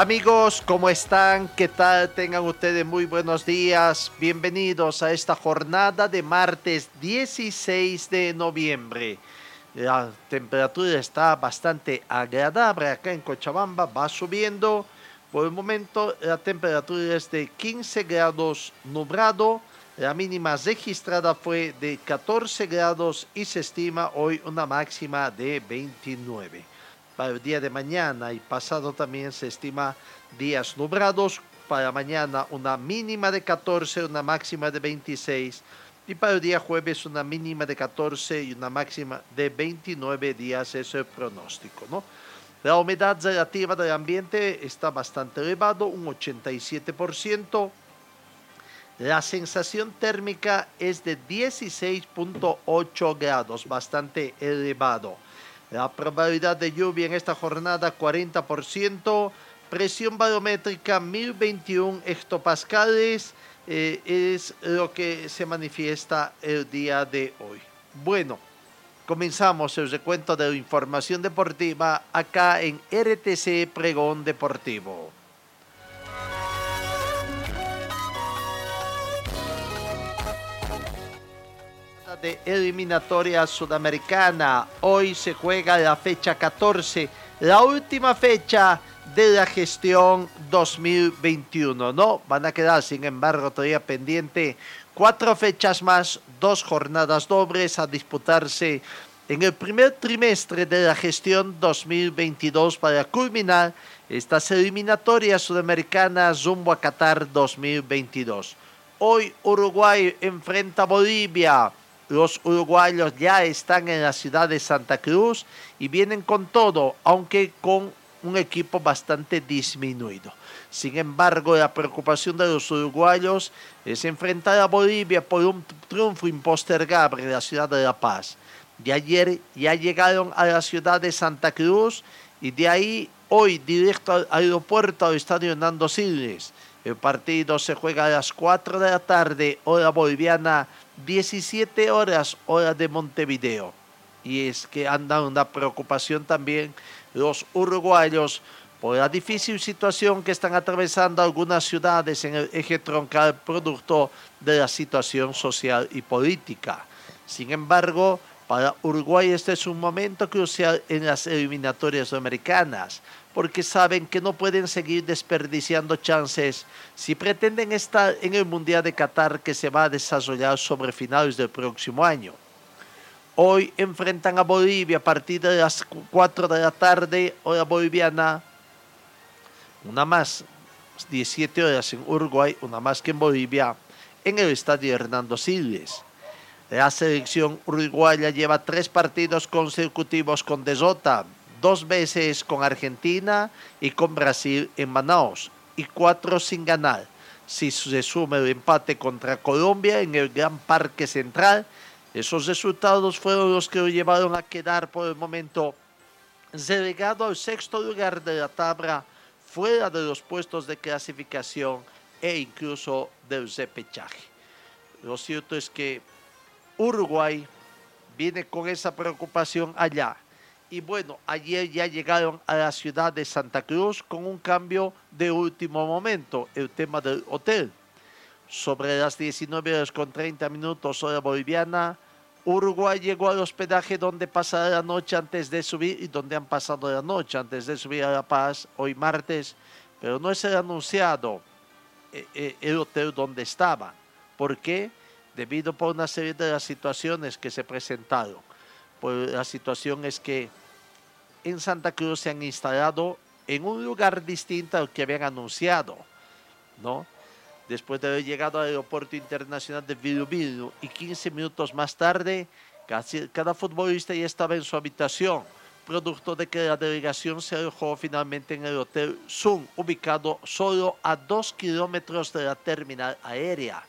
Amigos, ¿cómo están? ¿Qué tal? Tengan ustedes muy buenos días. Bienvenidos a esta jornada de martes 16 de noviembre. La temperatura está bastante agradable acá en Cochabamba, va subiendo. Por el momento la temperatura es de 15 grados nublado. La mínima registrada fue de 14 grados y se estima hoy una máxima de 29 para el día de mañana y pasado también se estima días nublados. Para mañana una mínima de 14, una máxima de 26. Y para el día jueves una mínima de 14 y una máxima de 29 días. Eso es el pronóstico, ¿no? La humedad relativa del ambiente está bastante elevado, un 87%. La sensación térmica es de 16.8 grados, bastante elevado. La probabilidad de lluvia en esta jornada 40%, presión barométrica 1021 hectopascales eh, es lo que se manifiesta el día de hoy. Bueno, comenzamos el recuento de la información deportiva acá en RTC Pregón Deportivo. De eliminatoria sudamericana. Hoy se juega la fecha 14, la última fecha de la gestión 2021. No, van a quedar, sin embargo, todavía pendiente cuatro fechas más, dos jornadas dobles a disputarse en el primer trimestre de la gestión 2022 para culminar estas eliminatorias sudamericanas rumbo a Qatar 2022. Hoy Uruguay enfrenta a Bolivia. Los uruguayos ya están en la ciudad de Santa Cruz y vienen con todo, aunque con un equipo bastante disminuido. Sin embargo, la preocupación de los uruguayos es enfrentar a Bolivia por un triunfo impostergable en la ciudad de La Paz. De ayer ya llegaron a la ciudad de Santa Cruz y de ahí hoy directo al aeropuerto al estadio Nando Siles. El partido se juega a las 4 de la tarde, hora boliviana, 17 horas hora de Montevideo. Y es que anda una preocupación también los uruguayos por la difícil situación que están atravesando algunas ciudades en el eje troncal producto de la situación social y política. Sin embargo, para Uruguay este es un momento crucial en las eliminatorias americanas, porque saben que no pueden seguir desperdiciando chances si pretenden estar en el Mundial de Qatar que se va a desarrollar sobre finales del próximo año. Hoy enfrentan a Bolivia a partir de las 4 de la tarde, hora boliviana, una más, 17 horas en Uruguay, una más que en Bolivia, en el estadio Hernando Siles. La selección uruguaya lleva tres partidos consecutivos con derrota, dos veces con Argentina y con Brasil en Manaus y cuatro sin ganar. Si se suma el empate contra Colombia en el Gran Parque Central, esos resultados fueron los que lo llevaron a quedar por el momento relegado al sexto lugar de la tabla, fuera de los puestos de clasificación e incluso del repechaje. Lo cierto es que Uruguay viene con esa preocupación allá. Y bueno, ayer ya llegaron a la ciudad de Santa Cruz con un cambio de último momento, el tema del hotel. Sobre las 19 horas con 30 minutos hora boliviana, Uruguay llegó al hospedaje donde pasará la noche antes de subir y donde han pasado la noche antes de subir a La Paz hoy martes, pero no es el anunciado eh, eh, el hotel donde estaba. ¿Por qué? Debido por una serie de las situaciones que se presentaron. Pues la situación es que en Santa Cruz se han instalado en un lugar distinto al que habían anunciado, ¿no? Después de haber llegado al aeropuerto internacional de Viru y 15 minutos más tarde Casi cada futbolista ya estaba en su habitación, producto de que la delegación se alojó finalmente en el Hotel Sun, ubicado solo a dos kilómetros de la terminal aérea.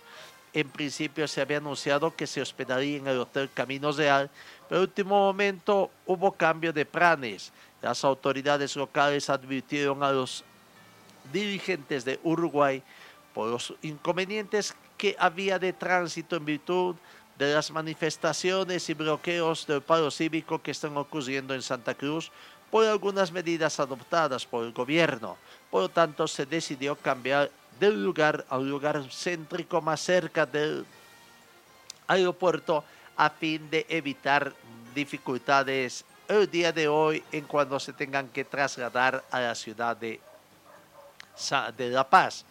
En principio se había anunciado que se hospedaría en el Hotel Camino Real, pero último momento hubo cambio de planes. Las autoridades locales advirtieron a los dirigentes de Uruguay por los inconvenientes que había de tránsito en virtud de las manifestaciones y bloqueos del paro cívico que están ocurriendo en Santa Cruz por algunas medidas adoptadas por el gobierno. Por lo tanto, se decidió cambiar del lugar a un lugar céntrico más cerca del aeropuerto a fin de evitar dificultades el día de hoy en cuando se tengan que trasladar a la ciudad de, de La Paz.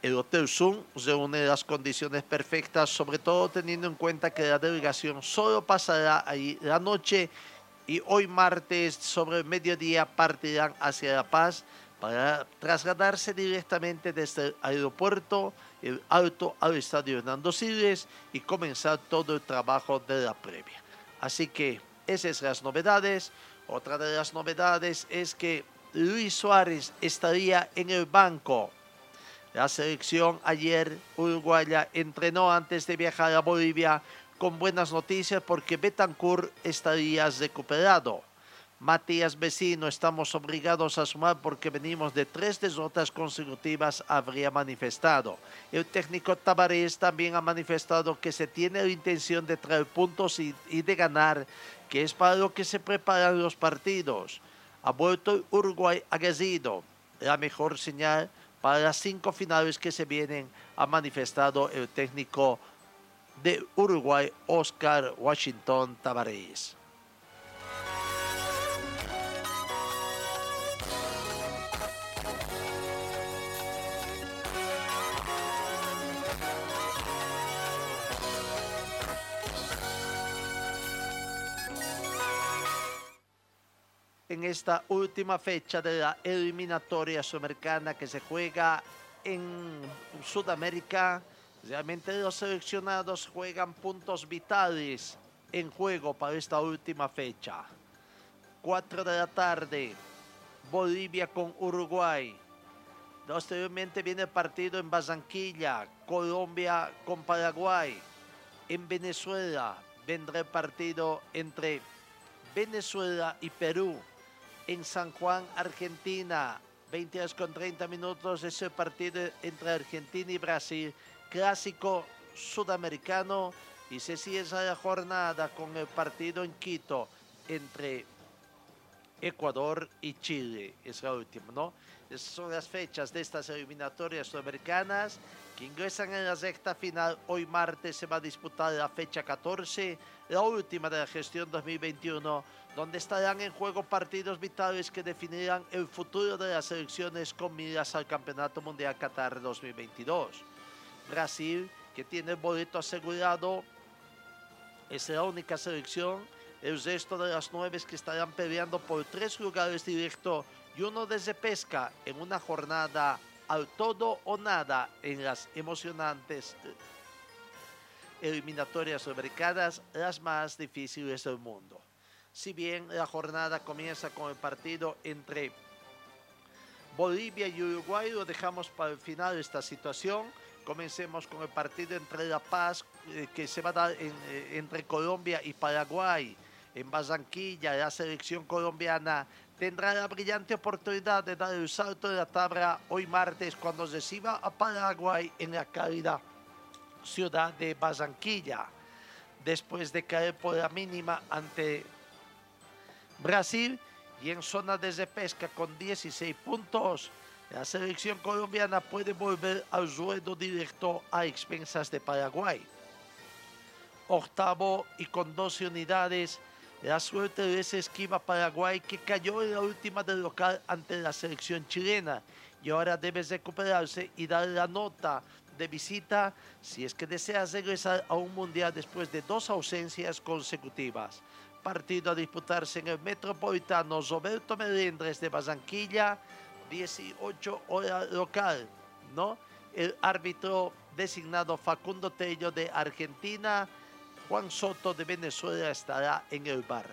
El Hotel Zoom reúne las condiciones perfectas, sobre todo teniendo en cuenta que la delegación solo pasará ahí la noche y hoy martes sobre el mediodía partirán hacia La Paz para trasladarse directamente desde el aeropuerto el Alto al Estadio Hernando Siles y comenzar todo el trabajo de la previa. Así que esas son las novedades. Otra de las novedades es que Luis Suárez estaría en el banco la selección ayer uruguaya entrenó antes de viajar a Bolivia con buenas noticias porque Betancourt estaría recuperado. Matías Vecino, estamos obligados a sumar porque venimos de tres derrotas consecutivas, habría manifestado. El técnico Tavares también ha manifestado que se tiene la intención de traer puntos y, de ganar, que es para lo que se preparan los partidos. Ha vuelto Uruguay aguerrido. La mejor señal para las cinco finales que se vienen, ha manifestado el técnico de Uruguay, Oscar Washington Tavares. En esta última fecha de la eliminatoria sudamericana que se juega en Sudamérica. Realmente los seleccionados juegan puntos vitales en juego para esta última fecha. 4 de la tarde, Bolivia con Uruguay. Posteriormente viene el partido en Barranquilla, Colombia con Paraguay. En Venezuela vendrá el partido entre Venezuela y Perú en San Juan, Argentina. 20 horas con 30 minutos ese partido entre Argentina y Brasil, clásico sudamericano. Y se cierra la jornada con el partido en Quito entre Ecuador y Chile. Es la última, ¿no? Esas son las fechas de estas eliminatorias sudamericanas ingresan en la recta final. Hoy martes se va a disputar la fecha 14, la última de la gestión 2021 donde estarán en juego partidos vitales que definirán el futuro de las elecciones con miras al Campeonato Mundial Qatar 2022. Brasil, que tiene el boleto asegurado, es la única selección. El resto de las nueve que estarán peleando por tres lugares directos y uno desde pesca en una jornada al todo o nada en las emocionantes eliminatorias americanas, las más difíciles del mundo. Si bien la jornada comienza con el partido entre Bolivia y Uruguay, lo dejamos para el final esta situación. Comencemos con el partido entre La Paz, eh, que se va a dar eh, entre Colombia y Paraguay. En Barranquilla, la selección colombiana tendrá la brillante oportunidad de dar el salto de la tabla hoy martes cuando reciba a Paraguay en la cálida ciudad de Barranquilla. Después de caer por la mínima ante Brasil y en zona de pesca con 16 puntos. La selección colombiana puede volver al ruedo directo a expensas de Paraguay. Octavo y con 12 unidades, la suerte de ese esquiva Paraguay que cayó en la última del local ante la selección chilena y ahora debe recuperarse y dar la nota de visita si es que desea regresar a un mundial después de dos ausencias consecutivas partido a disputarse en el Metropolitano Roberto Melendres de Barranquilla, 18 horas local, ¿no? El árbitro designado Facundo Tello de Argentina, Juan Soto de Venezuela estará en el bar.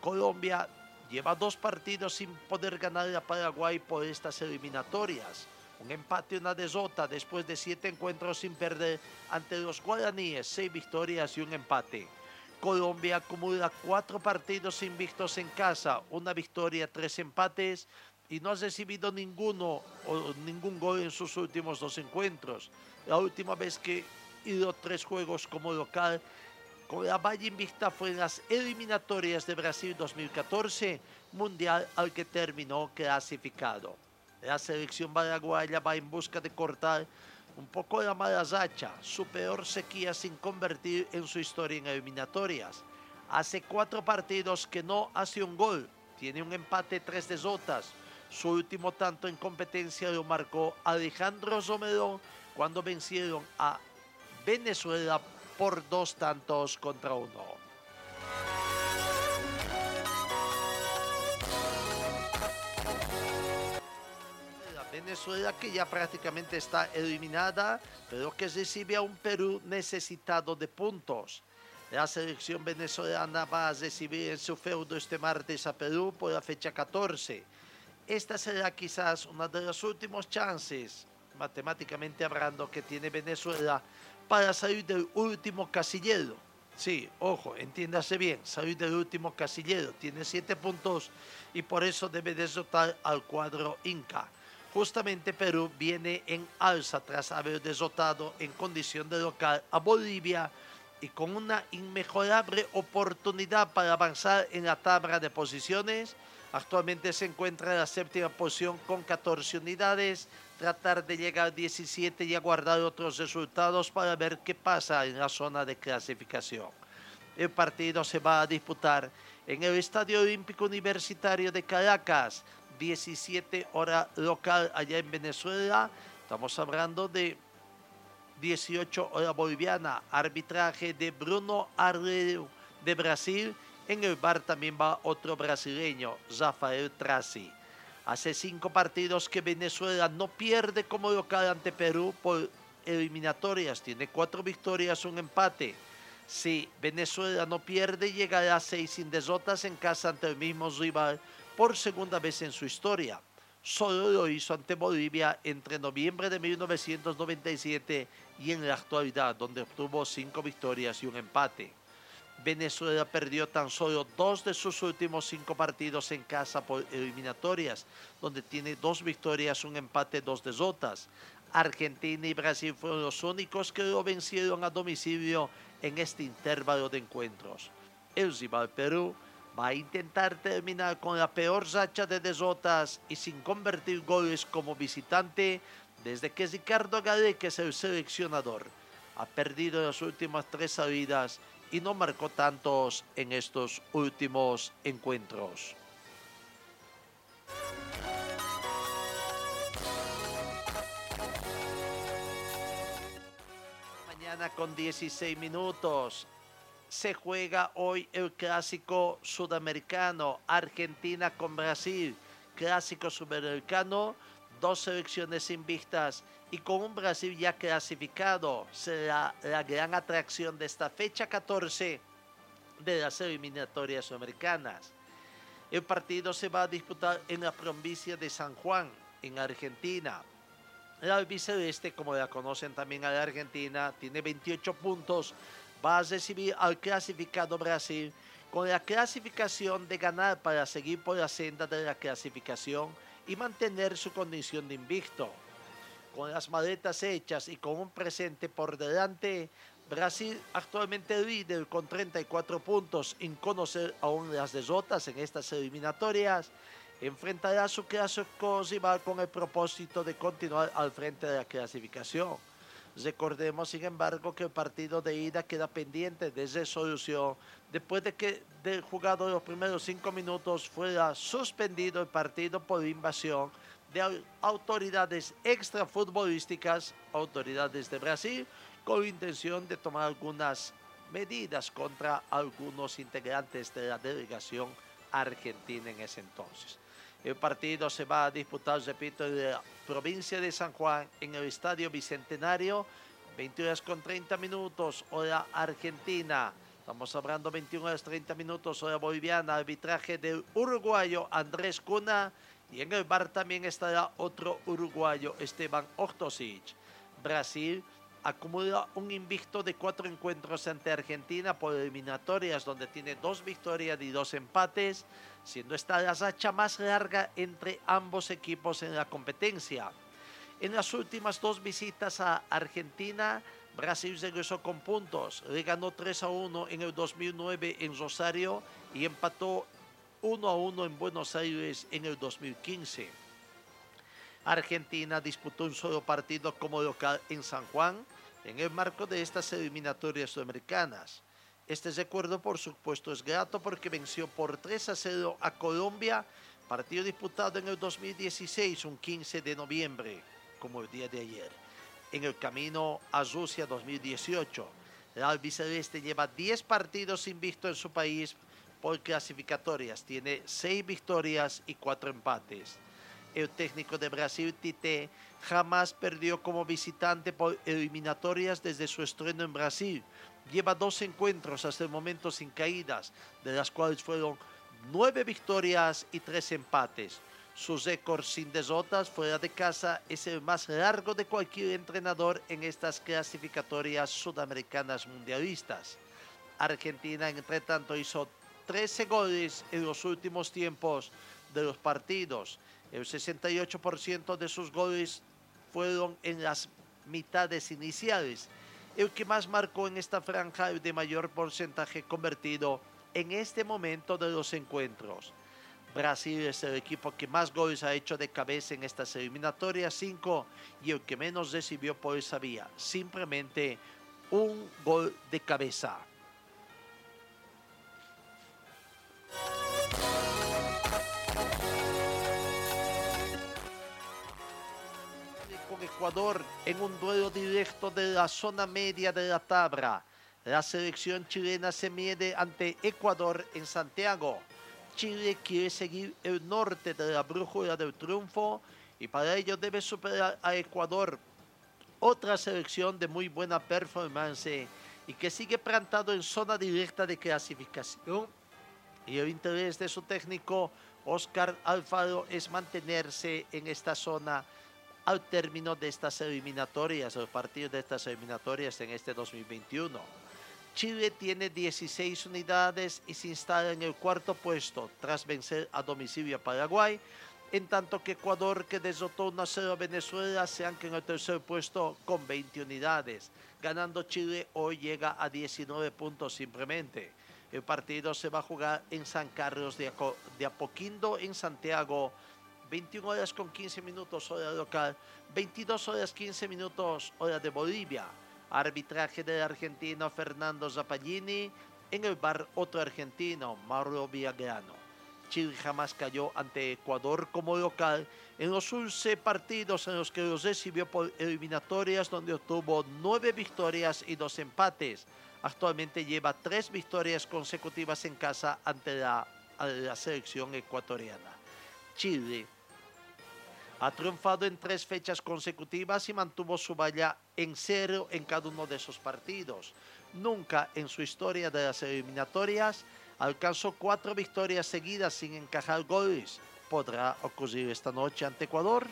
Colombia lleva dos partidos sin poder ganar a Paraguay por estas eliminatorias. Un empate y una desota después de siete encuentros sin perder ante los guaraníes, seis victorias y un empate. Colombia acumula cuatro partidos invictos en casa, una victoria, tres empates y no ha recibido ninguno o ningún gol en sus últimos dos encuentros. La última vez que hizo tres juegos como local con la Valle Invicta fue en las eliminatorias de Brasil 2014, mundial al que terminó clasificado. La selección paraguaya va en busca de cortar un poco la mala racha, su peor sequía sin convertir en su historia en eliminatorias. Hace cuatro partidos que no hace un gol, tiene un empate tres desotas. Su último tanto en competencia lo marcó Alejandro Romero cuando vencieron a Venezuela por dos tantos contra uno. Venezuela que ya prácticamente está eliminada, pero que recibe a un Perú necesitado de puntos. La selección venezolana va a recibir en su feudo este martes a Perú por la fecha 14. Esta será quizás una de las últimas chances, matemáticamente hablando, que tiene Venezuela para salir del último casillero. Sí, ojo, entiéndase bien, salir del último casillero. Tiene siete puntos y por eso debe derrotar al cuadro Inca. Justamente Perú viene en alza tras haber derrotado en condición de local a Bolivia y con una inmejorable oportunidad para avanzar en la tabla de posiciones. Actualmente se encuentra en la séptima posición con 14 unidades. Tratar de llegar a 17 y aguardar otros resultados para ver qué pasa en la zona de clasificación. El partido se va a disputar en el Estadio Olímpico Universitario de Caracas 17 horas local allá en Venezuela. Estamos hablando de 18 horas boliviana. Arbitraje de Bruno Arreu de Brasil. En el bar también va otro brasileño, Rafael Traci. Hace cinco partidos que Venezuela no pierde como local ante Perú por eliminatorias. Tiene cuatro victorias, un empate. Si Venezuela no pierde, llegará a seis sin derrotas en casa ante el mismo rival por segunda vez en su historia. Solo lo hizo ante Bolivia entre noviembre de 1997 y en la actualidad, donde obtuvo cinco victorias y un empate. Venezuela perdió tan solo dos de sus últimos cinco partidos en casa por eliminatorias, donde tiene dos victorias, un empate, dos derrotas. Argentina y Brasil fueron los únicos que lo vencieron a domicilio en este intervalo de encuentros. El Perú va a intentar terminar con la peor racha de derrotas y sin convertir goles como visitante desde que Ricardo que es el seleccionador. Ha perdido las últimas tres salidas y no marcó tantos en estos últimos encuentros. Mañana con 16 minutos se juega hoy el clásico sudamericano, Argentina con Brasil, clásico sudamericano, dos selecciones invictas y con un Brasil ya clasificado, será la gran atracción de esta fecha 14 de las eliminatorias sudamericanas. El partido se va a disputar en la provincia de San Juan, en Argentina. La albiceleste, como la conocen también a la Argentina, tiene 28 puntos va a recibir al clasificado Brasil con la clasificación de ganar para seguir por la senda de la clasificación y mantener su condición de invicto. Con las maletas hechas y con un presente por delante, Brasil actualmente líder con 34 puntos, sin conocer aún las derrotas en estas eliminatorias, enfrentará su clásico rival con el propósito de continuar al frente de la clasificación. Recordemos, sin embargo, que el partido de ida queda pendiente de resolución después de que del jugado los primeros cinco minutos fuera suspendido el partido por invasión de autoridades extrafutbolísticas, autoridades de Brasil, con intención de tomar algunas medidas contra algunos integrantes de la delegación argentina en ese entonces. El partido se va a disputar, repito, en la provincia de San Juan, en el Estadio Bicentenario, 20 horas con 30 minutos, hora argentina. Estamos hablando 21 horas 30 minutos, hora boliviana, arbitraje del uruguayo Andrés Cuna. Y en el bar también estará otro uruguayo, Esteban Ortosic. Brasil acumula un invicto de cuatro encuentros ante Argentina por eliminatorias, donde tiene dos victorias y dos empates, siendo esta la racha más larga entre ambos equipos en la competencia. En las últimas dos visitas a Argentina, Brasil regresó con puntos. Le ganó 3 a 1 en el 2009 en Rosario y empató 1 a 1 en Buenos Aires en el 2015. Argentina disputó un solo partido como local en San Juan en el marco de estas eliminatorias sudamericanas. Este recuerdo, por supuesto, es grato porque venció por 3 a 0 a Colombia, partido disputado en el 2016, un 15 de noviembre, como el día de ayer en el camino a Rusia 2018. El albiceleste lleva 10 partidos invicto en su país por clasificatorias. Tiene 6 victorias y 4 empates. El técnico de Brasil, Tite, jamás perdió como visitante por eliminatorias desde su estreno en Brasil. Lleva dos encuentros hasta el momento sin caídas, de las cuales fueron 9 victorias y 3 empates. Su récord sin derrotas fuera de casa es el más largo de cualquier entrenador en estas clasificatorias sudamericanas mundialistas. Argentina, entre tanto, hizo 13 goles en los últimos tiempos de los partidos. El 68% de sus goles fueron en las mitades iniciales. El que más marcó en esta franja el de mayor porcentaje convertido en este momento de los encuentros. Brasil es el equipo que más goles ha hecho de cabeza en estas eliminatorias, 5, y el que menos recibió por esa vía, simplemente un gol de cabeza. Con Ecuador en un duelo directo de la zona media de la tabla. La selección chilena se mide ante Ecuador en Santiago. Chile quiere seguir el norte de la brújula del triunfo y para ello debe superar a Ecuador, otra selección de muy buena performance y que sigue plantado en zona directa de clasificación. Y el interés de su técnico, Oscar Alfaro, es mantenerse en esta zona al término de estas eliminatorias, los partidos de estas eliminatorias en este 2021. Chile tiene 16 unidades y se instala en el cuarto puesto tras vencer a domicilio a Paraguay, en tanto que Ecuador, que derrotó 1 0 a Venezuela, se ancla en el tercer puesto con 20 unidades. Ganando Chile, hoy llega a 19 puntos simplemente. El partido se va a jugar en San Carlos de, Apoquindo, en Santiago. 21 horas con 15 minutos hora local, 22 horas 15 minutos hora de Bolivia. Arbitraje del argentino Fernando Zappallini. En el bar otro argentino, Mauro Villagrano. Chile jamás cayó ante Ecuador como local en los 11 partidos en los que los recibió por eliminatorias donde obtuvo 9 victorias y 2 empates. Actualmente lleva 3 victorias consecutivas en casa ante la, la selección ecuatoriana. Chile ha triunfado en tres fechas consecutivas y mantuvo su valla en cero en cada uno de esos partidos. Nunca en su historia de las eliminatorias alcanzó cuatro victorias seguidas sin encajar goles. ¿Podrá ocurrir esta noche ante Ecuador?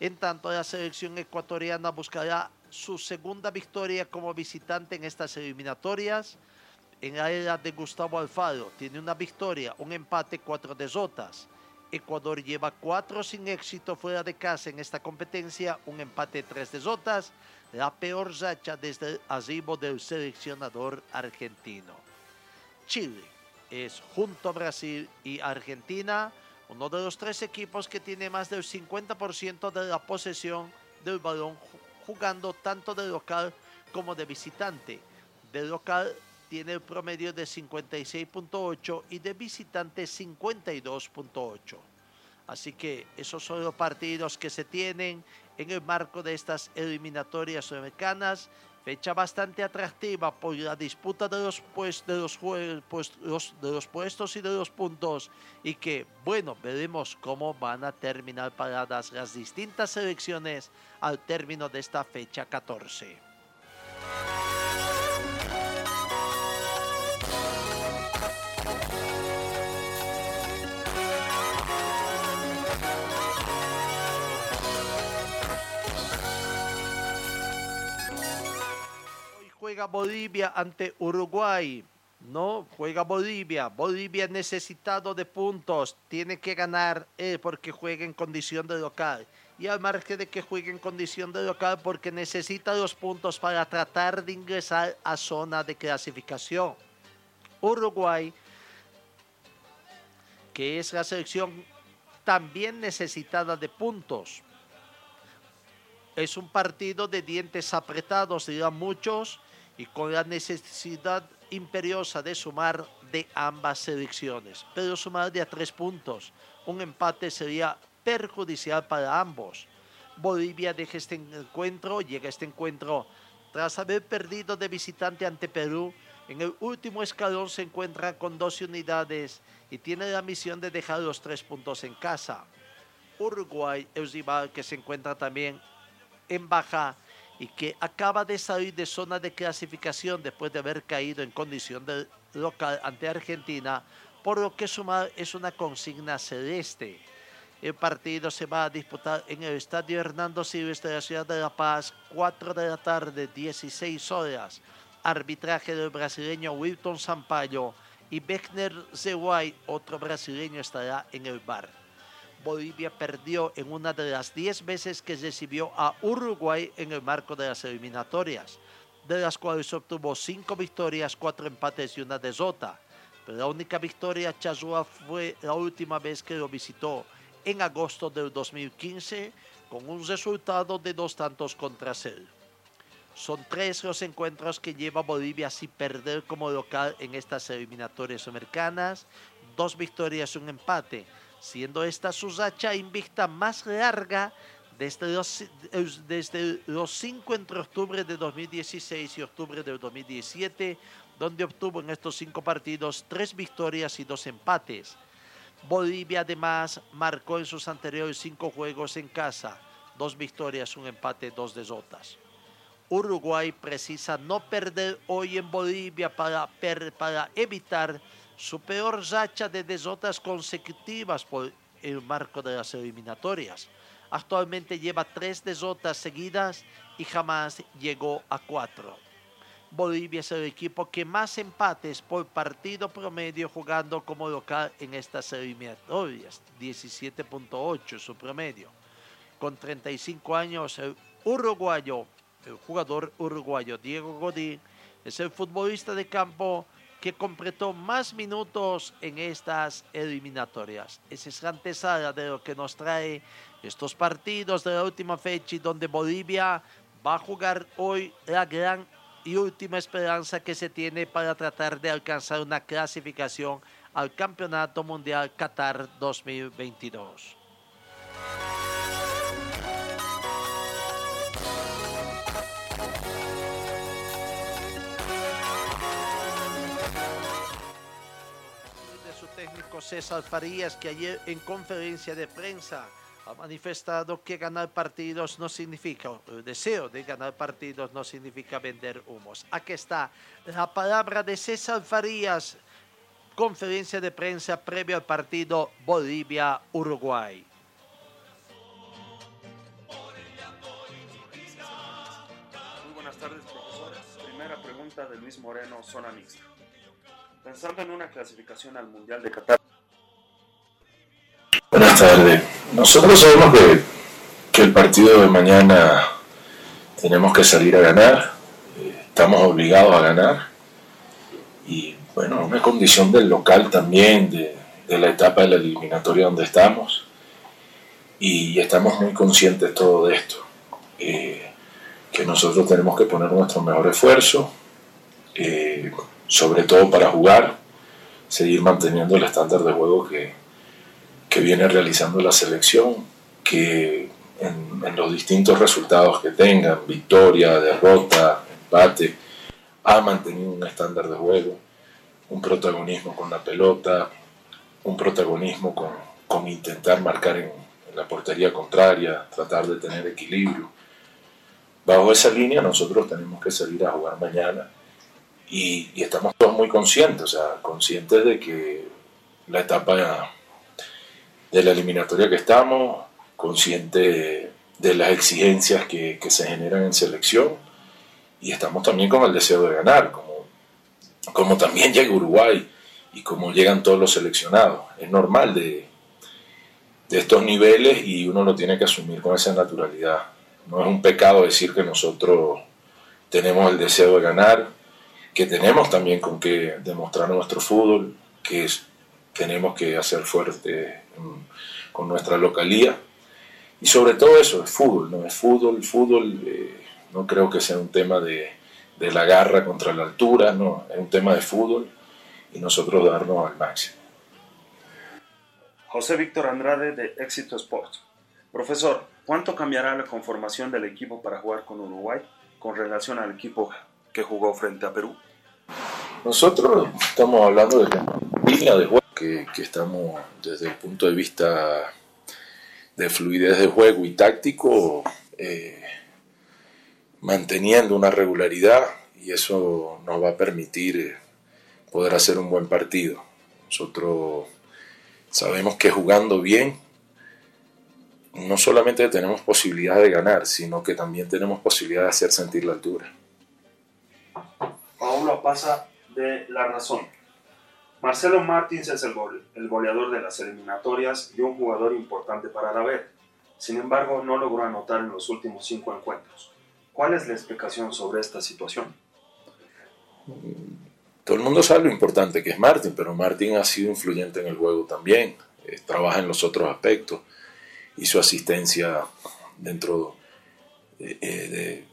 En tanto, la selección ecuatoriana buscará su segunda victoria como visitante en estas eliminatorias. En la era de Gustavo Alfaro tiene una victoria, un empate, cuatro derrotas. Ecuador lleva cuatro sin éxito fuera de casa en esta competencia, un empate tres derrotas, la peor racha desde el arribo del seleccionador argentino. Chile es junto a Brasil y Argentina uno de los tres equipos que tiene más del 50% de la posesión del balón jugando tanto de local como de visitante. De local tiene el promedio de 56.8 y de visitante 52.8. Así que esos son los partidos que se tienen en el marco de estas eliminatorias americanas. Fecha bastante atractiva por la disputa de los, pues, los, de los puestos y de los puntos. Y que, bueno, veremos cómo van a terminar paradas las distintas selecciones al término de esta fecha 14. Juega Bolivia ante Uruguay. No, juega Bolivia. Bolivia necesitado de puntos. Tiene que ganar eh, porque juega en condición de local. Y al margen de que juegue en condición de local porque necesita los puntos para tratar de ingresar a zona de clasificación. Uruguay, que es la selección también necesitada de puntos. Es un partido de dientes apretados, dirán muchos, y con la necesidad imperiosa de sumar de ambas selecciones. Pero sumar de a tres puntos. Un empate sería perjudicial para ambos. Bolivia deja este encuentro, llega a este encuentro tras haber perdido de visitante ante Perú. En el último escalón se encuentra con 12 unidades y tiene la misión de dejar los tres puntos en casa. Uruguay rival que se encuentra también en baja y que acaba de salir de zona de clasificación después de haber caído en condición de local ante Argentina, por lo que sumar es una consigna celeste. El partido se va a disputar en el Estadio Hernando Silvestre de la ciudad de La Paz, 4 de la tarde, 16 horas. Arbitraje del brasileño Wilton Sampaio y Beckner Zeway, otro brasileño, estará en el bar. Bolivia perdió en una de las 10 veces que recibió a Uruguay en el marco de las eliminatorias, de las cuales obtuvo 5 victorias, 4 empates y una derrota. Pero la única victoria Chazua fue la última vez que lo visitó en agosto del 2015 con un resultado de dos tantos contra cero. Son tres los encuentros que lleva Bolivia sin perder como local en estas eliminatorias americanas, dos victorias y un empate siendo esta su racha invicta más larga desde los, desde los cinco entre octubre de 2016 y octubre de 2017, donde obtuvo en estos cinco partidos tres victorias y dos empates. Bolivia además marcó en sus anteriores cinco juegos en casa, dos victorias, un empate, dos derrotas. Uruguay precisa no perder hoy en Bolivia para, para evitar su peor racha de derrotas consecutivas por el marco de las eliminatorias. Actualmente lleva tres derrotas seguidas y jamás llegó a cuatro. Bolivia es el equipo que más empates por partido promedio jugando como local en estas eliminatorias, 17.8 su promedio. Con 35 años, el uruguayo, el jugador uruguayo Diego Godín, es el futbolista de campo que completó más minutos en estas eliminatorias. Esa es la antesala de lo que nos trae estos partidos de la última fecha y donde Bolivia va a jugar hoy la gran y última esperanza que se tiene para tratar de alcanzar una clasificación al Campeonato Mundial Qatar 2022. Técnico César Farías, que ayer en conferencia de prensa ha manifestado que ganar partidos no significa, el deseo de ganar partidos no significa vender humos. Aquí está la palabra de César Farías, conferencia de prensa previo al partido Bolivia-Uruguay. Muy buenas tardes, profesor. Primera pregunta de Luis Moreno, zona mixta. Pensando en una clasificación al Mundial de Qatar. Buenas tardes. Nosotros sabemos que, el partido de mañana tenemos que salir a ganar. Eh, estamos obligados a ganar. Y bueno, una condición del local también, de, la etapa de la eliminatoria donde estamos. Y, estamos muy conscientes de todo esto. Eh, que nosotros tenemos que poner nuestro mejor esfuerzo. Eh, sobre todo para jugar, seguir manteniendo el estándar de juego que, que viene realizando la selección, que en, los distintos resultados que tengan, victoria, derrota, empate, ha mantenido un estándar de juego, un protagonismo con la pelota, un protagonismo con, con intentar marcar en, en la portería contraria, tratar de tener equilibrio. Bajo esa línea nosotros tenemos que salir a jugar mañana y, estamos todos muy conscientes, o sea, conscientes de que la etapa de la eliminatoria que estamos, conscientes de las exigencias que, se generan en selección y estamos también con el deseo de ganar, como, como también llega Uruguay y como llegan todos los seleccionados. Es normal de, de estos niveles y uno lo tiene que asumir con esa naturalidad. No es un pecado decir que nosotros tenemos el deseo de ganar, que tenemos también con que demostrar nuestro fútbol, que tenemos que hacer fuerte con nuestra localía. Y sobre todo eso, es fútbol, ¿no? Es fútbol, fútbol, eh, no creo que sea un tema de, de, la garra contra la altura, no, es un tema de fútbol y nosotros darnos al máximo. José Víctor Andrade de Éxito Sports. Profesor, ¿cuánto cambiará la conformación del equipo para jugar con Uruguay con relación al equipo que jugó frente a Perú? Nosotros estamos hablando de la línea de juego que, estamos desde el punto de vista de fluidez de juego y táctico, eh, manteniendo una regularidad y eso nos va a permitir eh, poder hacer un buen partido. Nosotros sabemos que jugando bien, no solamente tenemos posibilidad de ganar, sino que también tenemos posibilidad de hacer sentir la altura. Paulo pasa de la razón. Marcelo Martins es el, el goleador de las eliminatorias y un jugador importante para la. Sin embargo, no logró anotar en los últimos cinco encuentros. ¿Cuál es la explicación sobre esta situación? Todo el mundo sabe lo importante que es Martín, pero Martín ha sido influyente en el juego también. Eh, trabaja en los otros aspectos. Hizo asistencia dentro de, eh,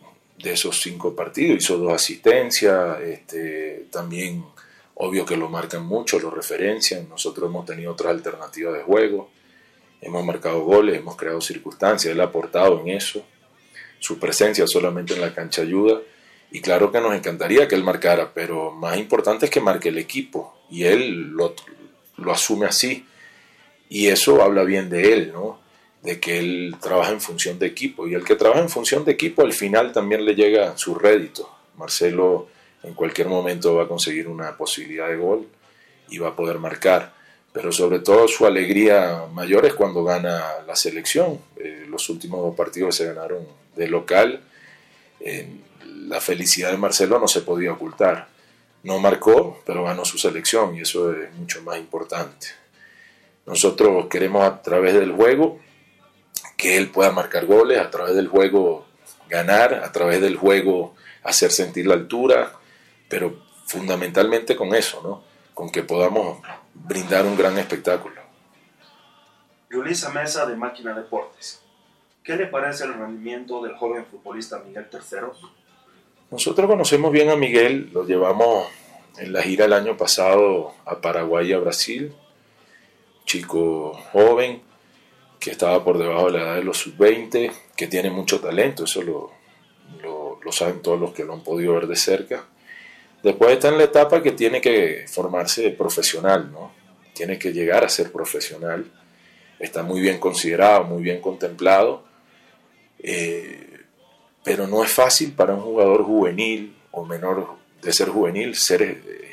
de, esos cinco partidos. Hizo dos asistencias. Este, también Obvio que lo marcan mucho, lo referencian. Nosotros hemos tenido otras alternativas de juego. Hemos marcado goles, hemos creado circunstancias. Él ha aportado en eso. Su presencia solamente en la cancha ayuda. Y claro que nos encantaría que él marcara, pero más importante es que marque el equipo. Y él lo, lo asume así. Y eso habla bien de él, ¿no? De que él trabaja en función de equipo. Y el que trabaja en función de equipo al final también le llega su rédito. Marcelo en cualquier momento va a conseguir una posibilidad de gol y va a poder marcar. Pero sobre todo su alegría mayor es cuando gana la selección. Eh, los últimos dos partidos se ganaron de local. la felicidad de Marcelo no se podía ocultar. No marcó, pero ganó su selección y eso es mucho más importante. Nosotros queremos a través del juego que él pueda marcar goles, a través del juego ganar, a través del juego hacer sentir la altura, pero fundamentalmente con eso, ¿no? Con que podamos brindar un gran espectáculo. Yulisa Mesa de Máquina Deportes. ¿Qué le parece el rendimiento del joven futbolista Miguel Terceros? Nosotros conocemos bien a Miguel, lo llevamos en la gira el año pasado a Paraguay y a Brasil, chico joven que estaba por debajo de la edad de los sub-20, que tiene mucho talento, eso lo, lo, saben todos los que lo han podido ver de cerca Después está en la etapa que tiene que formarse profesional, ¿no? Tiene que llegar a ser profesional. Está muy bien considerado, muy bien contemplado. Eh, pero no es fácil para un jugador juvenil o menor de ser juvenil ser eh,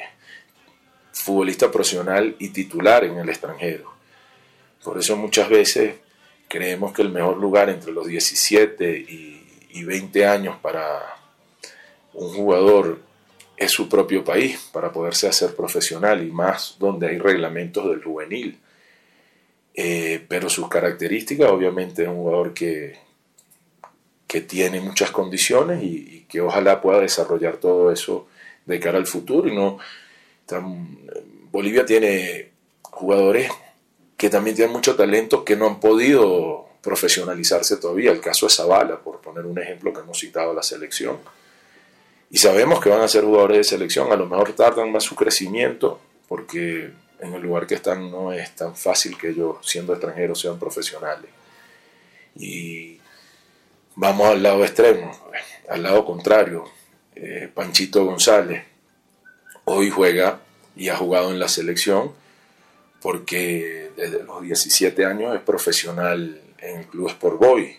futbolista profesional y titular en el extranjero. Por eso muchas veces creemos que el mejor lugar entre los 17 y, y 20 años para un jugador es su propio país para poderse hacer profesional y más donde hay reglamentos del juvenil. Eh, pero sus características, obviamente, es un jugador que, que tiene muchas condiciones y, que ojalá pueda desarrollar todo eso de cara al futuro. Y no, Bolivia tiene jugadores que también tienen mucho talento que no han podido profesionalizarse todavía. El caso de Zavala, por poner un ejemplo que hemos citado a la selección y sabemos que van a ser jugadores de selección, a lo mejor tardan más su crecimiento porque en el lugar que están no es tan fácil que ellos siendo extranjeros sean profesionales. Y vamos al lado extremo, al lado contrario. Eh, Panchito González hoy juega y ha jugado en la selección porque desde los 17 años es profesional en el Club Sport Boy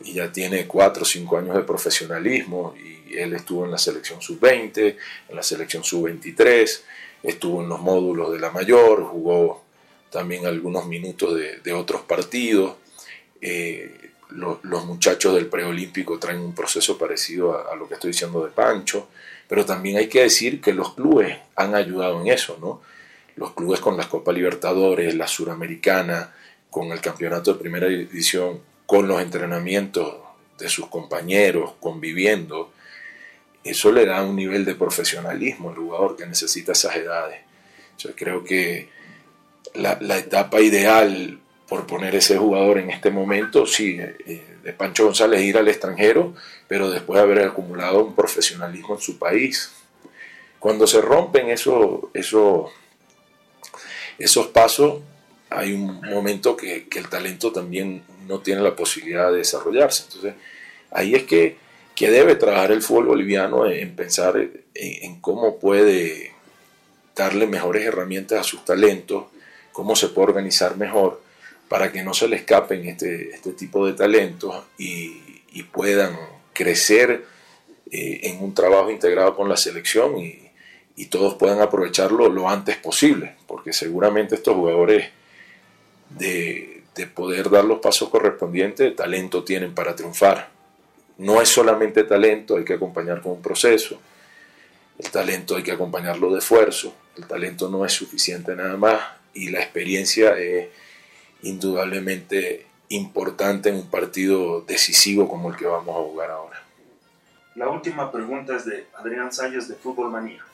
y ya tiene 4 o 5 años de profesionalismo y él estuvo en la selección sub-20, en la selección sub-23, estuvo en los módulos de la mayor, jugó también algunos minutos de, otros partidos. Eh, los muchachos del preolímpico traen un proceso parecido a, lo que estoy diciendo de Pancho, pero también hay que decir que los clubes han ayudado en eso, ¿no? Los clubes con las Copa Libertadores, la Suramericana, con el campeonato de primera división, con los entrenamientos de sus compañeros, conviviendo, eso le da un nivel de profesionalismo al jugador que necesita esas edades. Yo creo que la, etapa ideal por poner ese jugador en este momento, sí, eh, de Pancho González ir al extranjero, pero después de haber acumulado un profesionalismo en su país. Cuando se rompen esos, esos, esos pasos, hay un momento que, el talento también no tiene la posibilidad de desarrollarse. Entonces, ahí es que, que debe trabajar el fútbol boliviano en, pensar en cómo puede darle mejores herramientas a sus talentos, cómo se puede organizar mejor para que no se le escapen este, este tipo de talentos y, puedan crecer eh, en un trabajo integrado con la selección y, todos puedan aprovecharlo lo antes posible, porque seguramente estos jugadores de, de poder dar los pasos correspondientes, talento tienen para triunfar. No es solamente talento, hay que acompañar con un proceso. El talento hay que acompañarlo de esfuerzo. El talento no es suficiente nada más y la experiencia es indudablemente importante en un partido decisivo como el que vamos a jugar ahora. La última pregunta es de Adrián Salles de Fútbol Manía.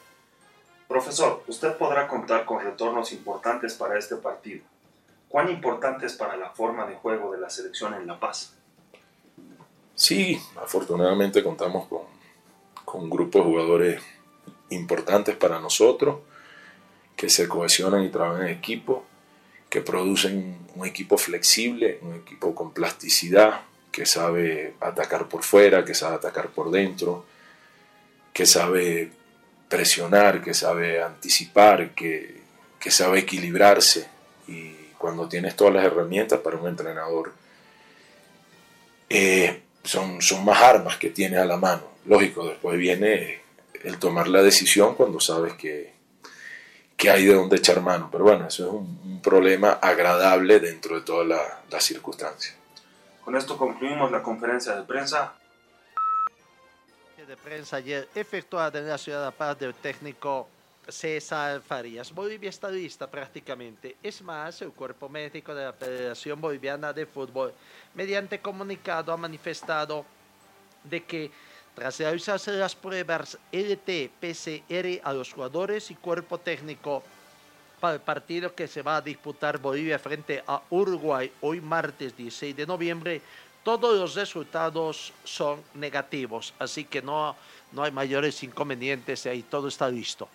Profesor, usted podrá contar con retornos importantes para este partido. ¿Cuán importante es para la forma de juego de la selección en La Paz? Sí, afortunadamente contamos con, con un grupo de jugadores importantes para nosotros, que se cohesionan y trabajan en equipo que producen un equipo flexible, un equipo con plasticidad, que sabe atacar por fuera, que sabe atacar por dentro, que sabe presionar, que sabe anticipar, que, sabe equilibrarse. Y cuando tienes todas las herramientas para un entrenador, eh, son, son más armas que tienes a la mano. Lógico, después viene el tomar la decisión cuando sabes que, que hay de dónde echar mano. Pero bueno, eso es un, problema agradable dentro de todas las circunstancias. Con esto concluimos la conferencia de prensa. De prensa ayer efectuada en la ciudad de Paz del técnico César Farías. Bolivia está lista prácticamente. Es más, el cuerpo médico de la Federación Boliviana de Fútbol, mediante comunicado, ha manifestado de que tras realizarse las pruebas LT-PCR a los jugadores y cuerpo técnico para el partido que se va a disputar Bolivia frente a Uruguay hoy martes 16 de noviembre, todos los resultados son negativos, así que no, no hay mayores inconvenientes y ahí todo está listo.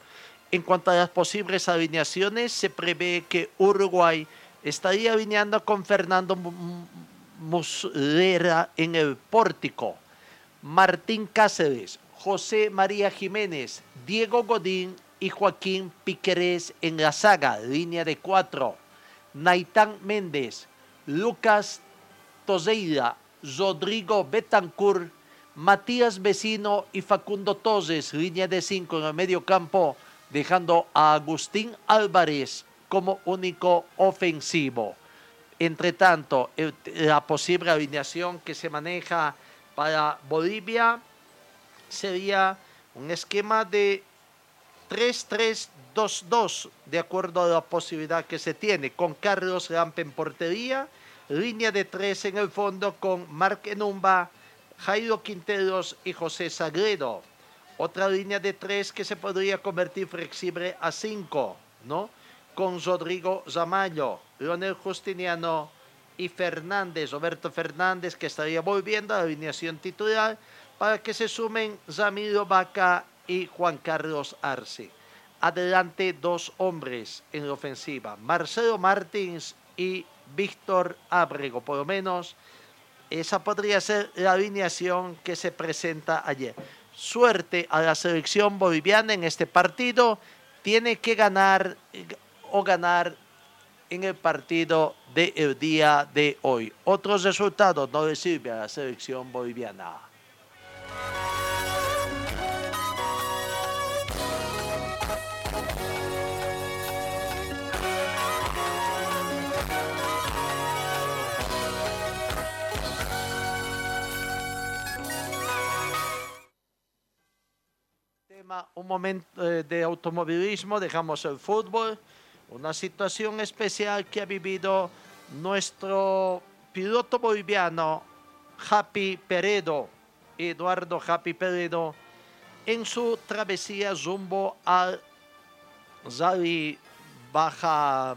En cuanto a las posibles alineaciones, se prevé que Uruguay estaría alineando con Fernando Muslera en el pórtico Martín Cáceres, José María Jiménez, Diego Godín y Joaquín Piquerés en la saga, línea de cuatro. Naitán Méndez, Lucas Tozeida, Rodrigo Betancourt, Matías Vecino y Facundo Toses, línea de cinco en el medio campo, dejando a Agustín Álvarez como único ofensivo. Entre tanto, la posible alineación que se maneja para Bolivia sería un esquema de 3-3-2-2, de acuerdo a la posibilidad que se tiene, con Carlos Rampe en portería, línea de tres en el fondo con Marc Enumba, Jairo Quinteros y José Sagredo. Otra línea de tres que se podría convertir flexible a cinco, ¿no? Con Rodrigo Zamayo, Leonel Justiniano, y Fernández, Roberto Fernández, que estaría volviendo a la alineación titular para que se sumen Ramiro Vaca y Juan Carlos Arce. Adelante dos hombres en la ofensiva, Marcelo Martins y Víctor Abrego, por lo menos esa podría ser la alineación que se presenta ayer. Suerte a la selección boliviana en este partido, tiene que ganar o ganar en el partido del día de hoy. Otros resultados no le sirve a la selección boliviana. Un momento eh, de automovilismo, dejamos el fútbol, una situación especial que ha vivido nuestro piloto boliviano Happy Peredo, Eduardo Happy Peredo, en su travesía rumbo al Rally Baja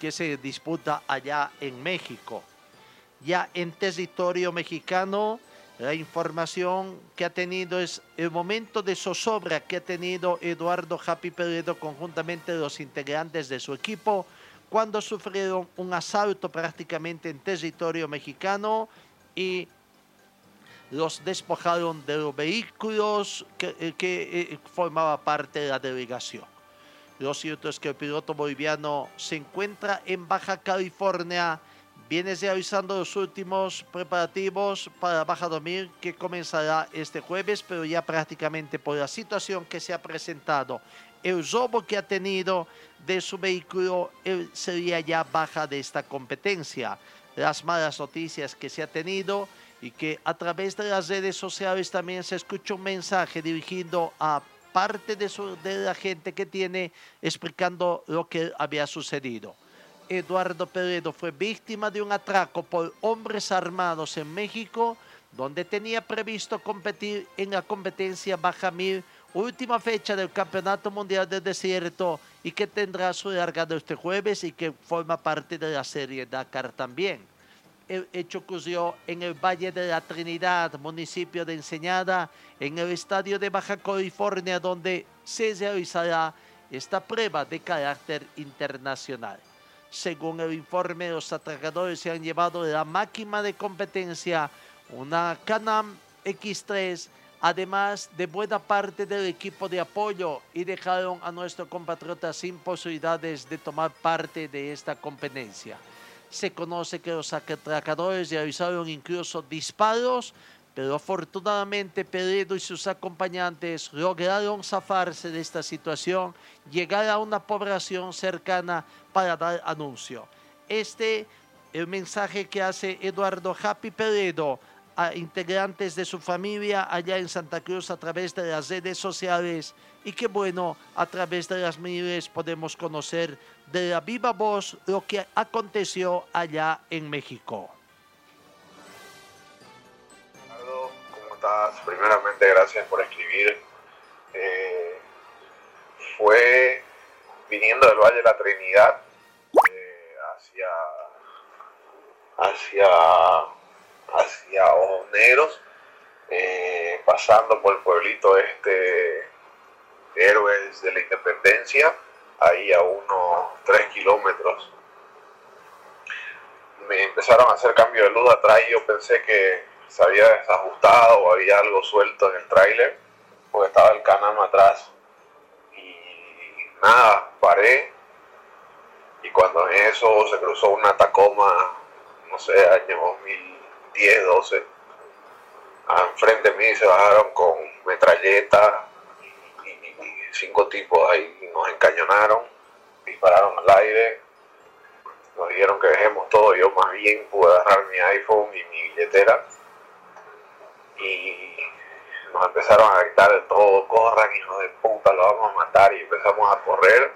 que se disputa allá en México. Ya en territorio mexicano, la información que ha tenido es el momento de zozobra que ha tenido Eduardo Happy Peredo conjuntamente los integrantes de su equipo cuando sufrieron un asalto prácticamente en territorio mexicano y los despojaron de los vehículos que, eh, que eh, formaba parte de la delegación. Lo cierto es que el piloto boliviano se encuentra en Baja California, viene realizando los últimos preparativos para Baja 2000 que comenzará este jueves, pero ya prácticamente por la situación que se ha presentado, el robo que ha tenido de su vehículo, él sería ya baja de esta competencia. Las malas noticias que se ha tenido y que a través de las redes sociales también se escucha un mensaje dirigido a parte de, su, de la gente que tiene explicando lo que había sucedido. Eduardo Peredo fue víctima de un atraco por hombres armados en México, donde tenía previsto competir en la competencia Baja Mil, última fecha del Campeonato Mundial del Desierto y que tendrá su largado este jueves y que forma parte de la serie Dakar también. El hecho ocurrió en el Valle de la Trinidad, municipio de Enseñada, en el estadio de Baja California, donde se realizará esta prueba de carácter internacional. Según el informe, los atracadores se han llevado la máquina de competencia, una Canam X3, además de buena parte del equipo de apoyo y dejaron a nuestro compatriota sin posibilidades de tomar parte de esta competencia. Se conoce que los atracadores realizaron incluso disparos, pero afortunadamente Peredo y sus acompañantes lograron zafarse de esta situación, llegar a una población cercana para dar anuncio. Este el mensaje que hace Eduardo Happy Peredo a integrantes de su familia allá en Santa Cruz a través de las redes sociales y que bueno, a través de las miles podemos conocer de la viva voz lo que aconteció allá en México. Primeramente, gracias por escribir. Eh, fue viniendo del Valle de la Trinidad eh, hacia, hacia, hacia Ojoneros, eh, pasando por el pueblito este Héroes de la Independencia, ahí a unos 3 kilómetros. Me empezaron a hacer cambio de luz atrás y yo pensé que se había desajustado o había algo suelto en el tráiler, porque estaba el canal atrás. Y nada, paré. Y cuando en eso se cruzó una Tacoma, no sé, año 2010, 12, enfrente de mí se bajaron con metralletas, cinco tipos ahí nos encañonaron, dispararon al aire, nos dijeron que dejemos todo, yo más bien pude agarrar mi iPhone y mi billetera y nos empezaron a gritar de todo, corran hijos de puta, lo vamos a matar y empezamos a correr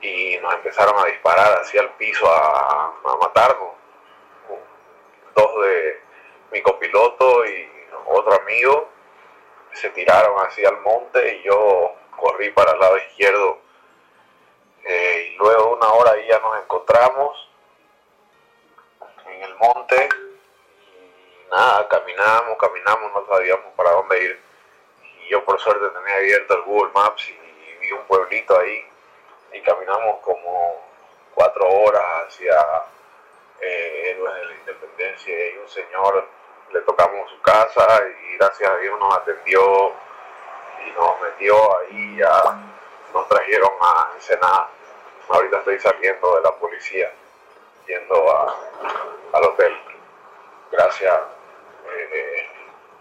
y nos empezaron a disparar hacia el piso a, matarnos. Dos de mi copiloto y otro amigo se tiraron hacia el monte y yo corrí para el lado izquierdo. Eh, y luego una hora ahí ya nos encontramos en el monte nada, caminamos, caminamos, no sabíamos para dónde ir. Y yo por suerte tenía abierto el Google Maps y, vi un pueblito ahí y caminamos como cuatro horas hacia eh, Héroes de la Independencia y un señor le tocamos su casa y gracias a Dios nos atendió y nos metió ahí, nos trajeron a Ensenada. Ahorita estoy saliendo de la policía, yendo a, al hotel. Gracias,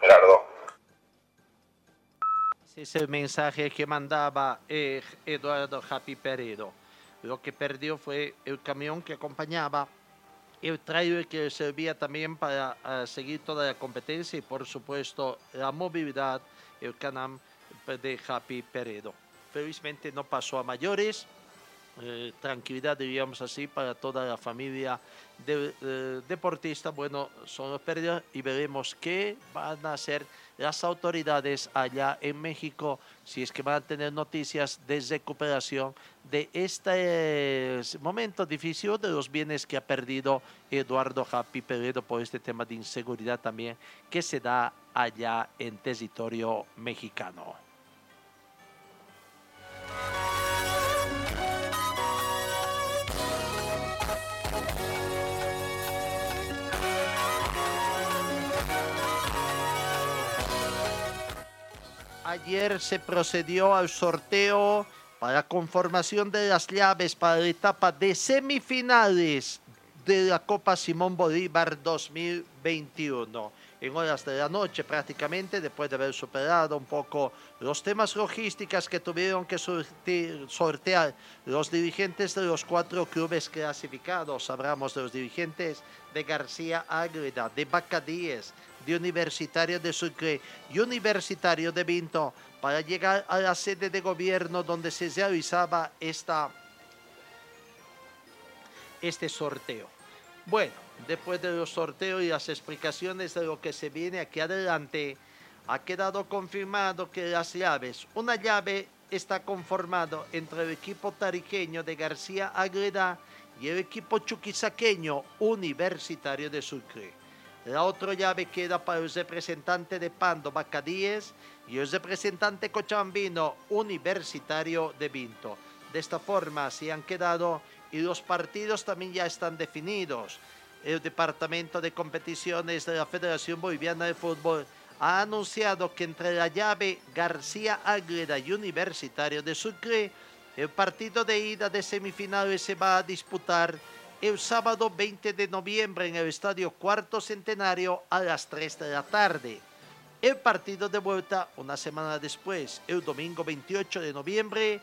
Gerardo. Es el mensaje que mandaba eh, Eduardo Happy Peredo. Lo que perdió fue el camión que acompañaba, el trailer que servía también para uh, seguir toda la competencia y por supuesto la movilidad, el Canam de Happy Peredo. Felizmente no pasó a mayores. Eh, tranquilidad, diríamos así, para toda la familia eh, deportista. Bueno, son los pérdidas y veremos qué van a hacer las autoridades allá en México, si es que van a tener noticias de recuperación de este eh, momento difícil de los bienes que ha perdido Eduardo Happy Peredo por este tema de inseguridad también que se da allá en territorio mexicano. Ayer se procedió al sorteo para conformación de las llaves para la etapa de semifinales de la Copa Simón Bolívar 2021 en horas de la noche prácticamente, después de haber superado un poco los temas logísticas que tuvieron que sortear los dirigentes de los cuatro clubes clasificados. Hablamos de los dirigentes de García Ágreda, de Bacadíes, de Universitario de Sucre y Universitario de Vinto, para llegar a la sede de gobierno donde se realizaba esta, este sorteo. Bueno, después de los sorteos y las explicaciones de lo que se viene aquí adelante, ha quedado confirmado que las llaves, una llave está conformado entre el equipo tariqueño de García Agreda y el equipo chuquisaqueño Universitario de Sucre. La otra llave queda para el representante de Pando Bacadíes y el representante cochabambino Universitario de Vinto. De esta forma se han quedado y los partidos también ya están definidos el Departamento de Competiciones de la Federación Boliviana de Fútbol ha anunciado que entre la llave García Ágreda y Universitario de Sucre, el partido de ida de semifinales se va a disputar el sábado 20 de noviembre en el Estadio Cuarto Centenario a las 3 de la tarde. El partido de vuelta una semana después, el domingo 28 de noviembre,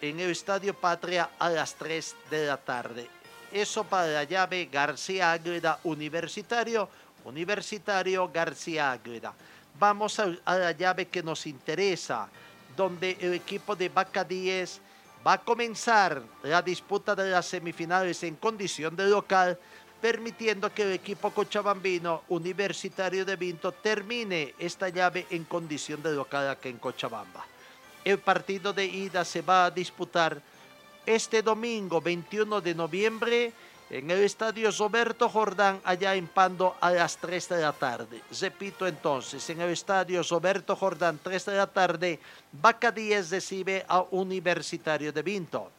en el Estadio Patria a las 3 de la tarde. Eso para la llave García Ágreda Universitario, Universitario García Ágreda. Vamos a, la llave que nos interesa, donde el equipo de Vaca 10 va a comenzar la disputa de las semifinales en condición de local, permitiendo que el equipo cochabambino Universitario de Vinto termine esta llave en condición de local aquí en Cochabamba. El partido de ida se va a disputar este domingo 21 de noviembre en el estadio Roberto Jordán, allá en Pando, a las 3 de la tarde. Repito entonces, en el estadio Roberto Jordán, 3 de la tarde, Vaca 10 recibe a Universitario de Vinto.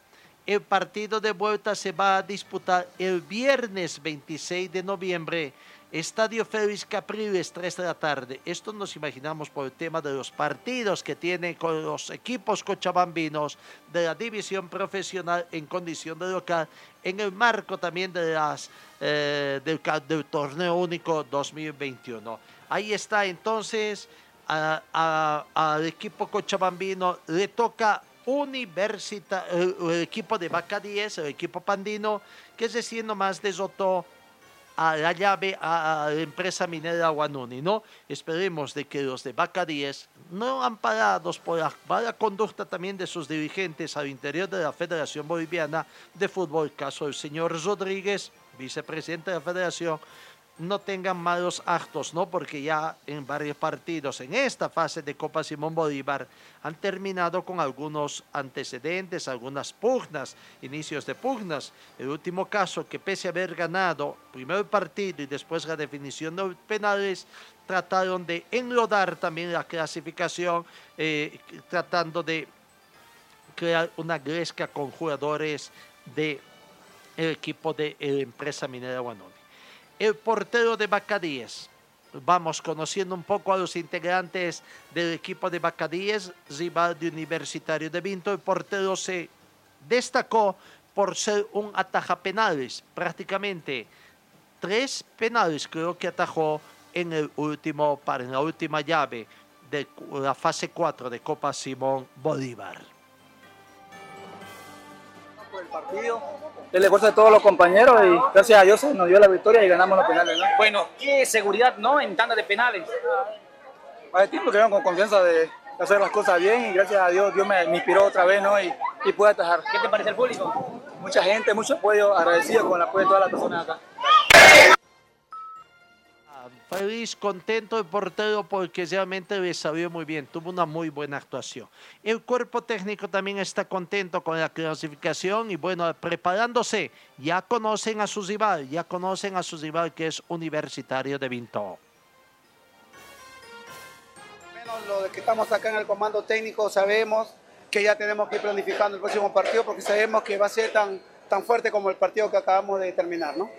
El partido de vuelta se va a disputar el viernes 26 de noviembre Estadio Félix Capriles, 3 de la tarde. Esto nos imaginamos por el tema de los partidos que tienen con los equipos cochabambinos de la división profesional en condición de local, en el marco también de las, eh, del, torneo único 2021. Ahí está entonces al equipo cochabambino, le toca Universita, el, equipo de Vaca el equipo pandino, que es decir, nomás desotó a la llave a, la empresa minera Guanuni, ¿no? Esperemos de que los de 10, no amparados por la mala conducta también de sus dirigentes al interior de la Federación Boliviana de Fútbol, caso del señor Rodríguez, vicepresidente de la Federación, no tengan malos actos, ¿no? Porque ya en varios partidos en esta fase de Copa Simón Bolívar han terminado con algunos antecedentes, algunas pugnas, inicios de pugnas. El último caso que pese a haber ganado primero el partido y después la definición de penales, trataron de enlodar también la clasificación, eh, tratando de crear una gresca con jugadores del equipo de la empresa minera Guanón el portero de Bacadíes. Vamos conociendo un poco a los integrantes del equipo de Bacadíes, rival de Universitario de Vinto. El portero se destacó por ser un ataja penales, prácticamente tres penales creo que atajó en, el último, en la última llave de la fase 4 de Copa Simón Bolívar. Partido el esfuerzo de todos los compañeros y gracias a Dios nos dio la victoria y ganamos los penales. Bueno, ¿qué seguridad no en tanda de penales? Hay tiempo que con confianza de, hacer las cosas bien y gracias a Dios Dios me, inspiró otra vez ¿no? y, y pude atajar. ¿Qué te parece el público? Mucha gente, mucho apoyo, agradecido con el apoyo de todas las personas acá. Feliz, contento el portero porque realmente le salió muy bien, tuvo una muy buena actuación. El cuerpo técnico también está contento con la clasificación y bueno, preparándose, ya conocen a su rival, ya conocen a su rival que es Universitario de Vinto. Menos lo de que estamos acá en el comando técnico, sabemos que ya tenemos que ir planificando el próximo partido porque sabemos que va a ser tan, tan fuerte como el partido que acabamos de terminar, ¿no?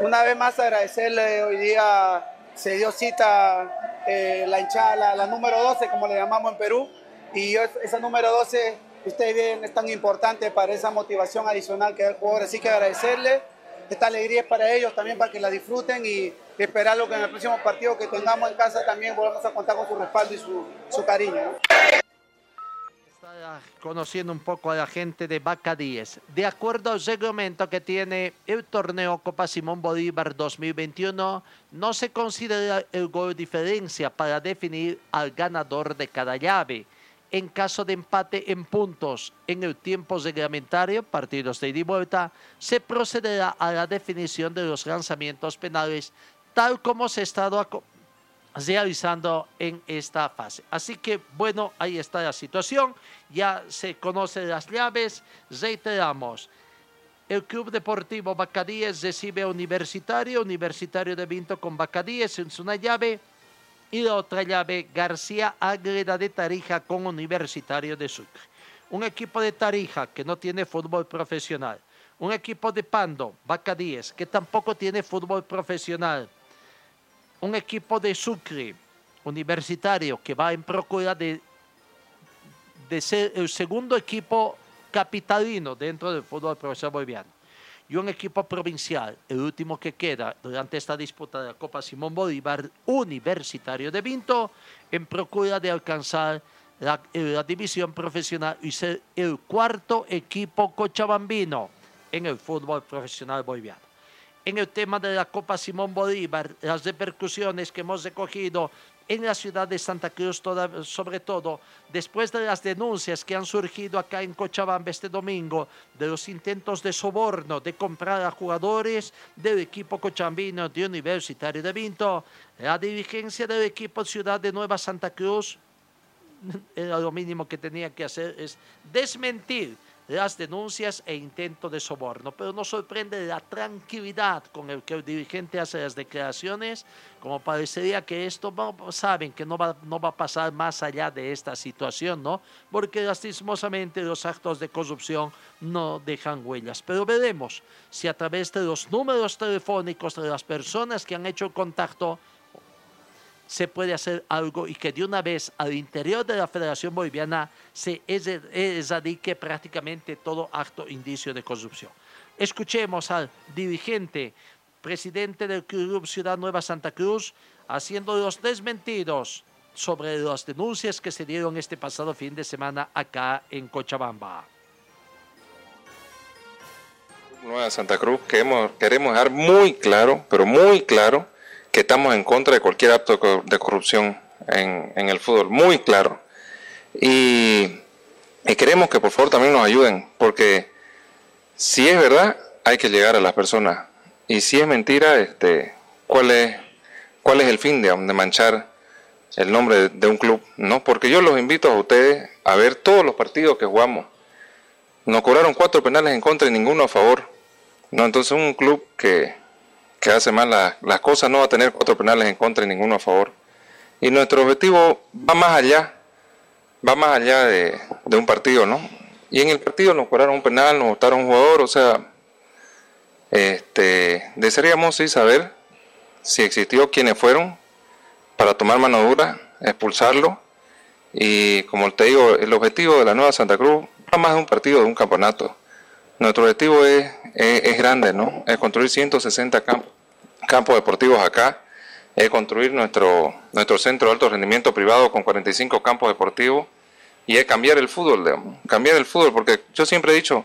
Una vez más agradecerle hoy día se dio cita eh, la hinchada, la, número 12, como le llamamos en Perú, y esa número 12, ustedes ven, es tan importante para esa motivación adicional que da el jugador, así que agradecerle, esta alegría es para ellos también, para que la disfruten y esperarlo que en el próximo partido que tengamos en casa también volvamos a contar con su respaldo y su, su cariño. Conociendo un poco a la gente de Vaca 10. De acuerdo al reglamento que tiene el torneo Copa Simón Bolívar 2021, no se considera el gol diferencia para definir al ganador de cada llave. En caso de empate en puntos en el tiempo reglamentario, partidos de ida y vuelta, se procederá a la definición de los lanzamientos penales, tal como se ha estado realizando en esta fase. Así que bueno, ahí está la situación, ya se conocen las llaves, reiteramos. El Club Deportivo Bacadíes recibe a Universitario, Universitario de Vinto con Bacadíes en una llave y la otra llave García Ágreda de Tarija con Universitario de Sucre. Un equipo de Tarija que no tiene fútbol profesional. Un equipo de Pando, Bacadíes, que tampoco tiene fútbol profesional un equipo de Sucre universitario que va en procura de, ser el segundo equipo capitalino dentro del fútbol profesional boliviano. Y un equipo provincial, el último que queda durante esta disputa de la Copa Simón Bolívar, Universitario de Vinto, en procura de alcanzar la, la división profesional y ser el cuarto equipo cochabambino en el fútbol profesional boliviano en el tema de la Copa Simón Bolívar, las repercusiones que hemos recogido en la ciudad de Santa Cruz, sobre todo después de las denuncias que han surgido acá en Cochabamba este domingo, de los intentos de soborno, de comprar a jugadores del equipo cochabambino de Universitario de Vinto, la dirigencia del equipo Ciudad de Nueva Santa Cruz, lo mínimo que tenía que hacer, es desmentir las denuncias e intento de soborno, pero nos sorprende la tranquilidad con el que el dirigente hace las declaraciones, como parecería que esto, saben que no va, no va a pasar más allá de esta situación, ¿no? Porque lastimosamente los actos de corrupción no dejan huellas, pero veremos si a través de los números telefónicos de las personas que han hecho contacto, se puede hacer algo y que de una vez al interior de la Federación Boliviana se erradique prácticamente todo acto indicio de corrupción. Escuchemos al dirigente, presidente del Club Ciudad Nueva Santa Cruz, haciendo los desmentidos sobre las denuncias que se dieron este pasado fin de semana acá en Cochabamba. Nueva Santa Cruz queremos, queremos dejar muy claro, pero muy claro, que estamos en contra de cualquier acto de corrupción en, el fútbol, muy claro. Y, queremos que por favor también nos ayuden, porque si es verdad, hay que llegar a las personas. Y si es mentira, este, ¿cuál, es, cuál es el fin de, de manchar el nombre de, un club? ¿no? Porque yo los invito a ustedes a ver todos los partidos que jugamos. Nos cobraron cuatro penales en contra y ninguno a favor. ¿no? Entonces un club que, que hace mal las cosas no va a tener cuatro penales en contra y ninguno a favor. Y nuestro objetivo va más allá, va más allá de, un partido, ¿no? Y en el partido nos cobraron un penal, nos votaron un jugador, o sea, este, desearíamos sí saber si existió quiénes fueron para tomar mano dura, expulsarlo. Y como te digo, el objetivo de la Nueva Santa Cruz va más de un partido, de un campeonato. Nuestro objetivo es, es, grande, ¿no? Es construir 160 campos deportivos acá, es construir nuestro, nuestro centro de alto rendimiento privado con 45 campos deportivos y es cambiar el fútbol, cambiar el fútbol, porque yo siempre he dicho,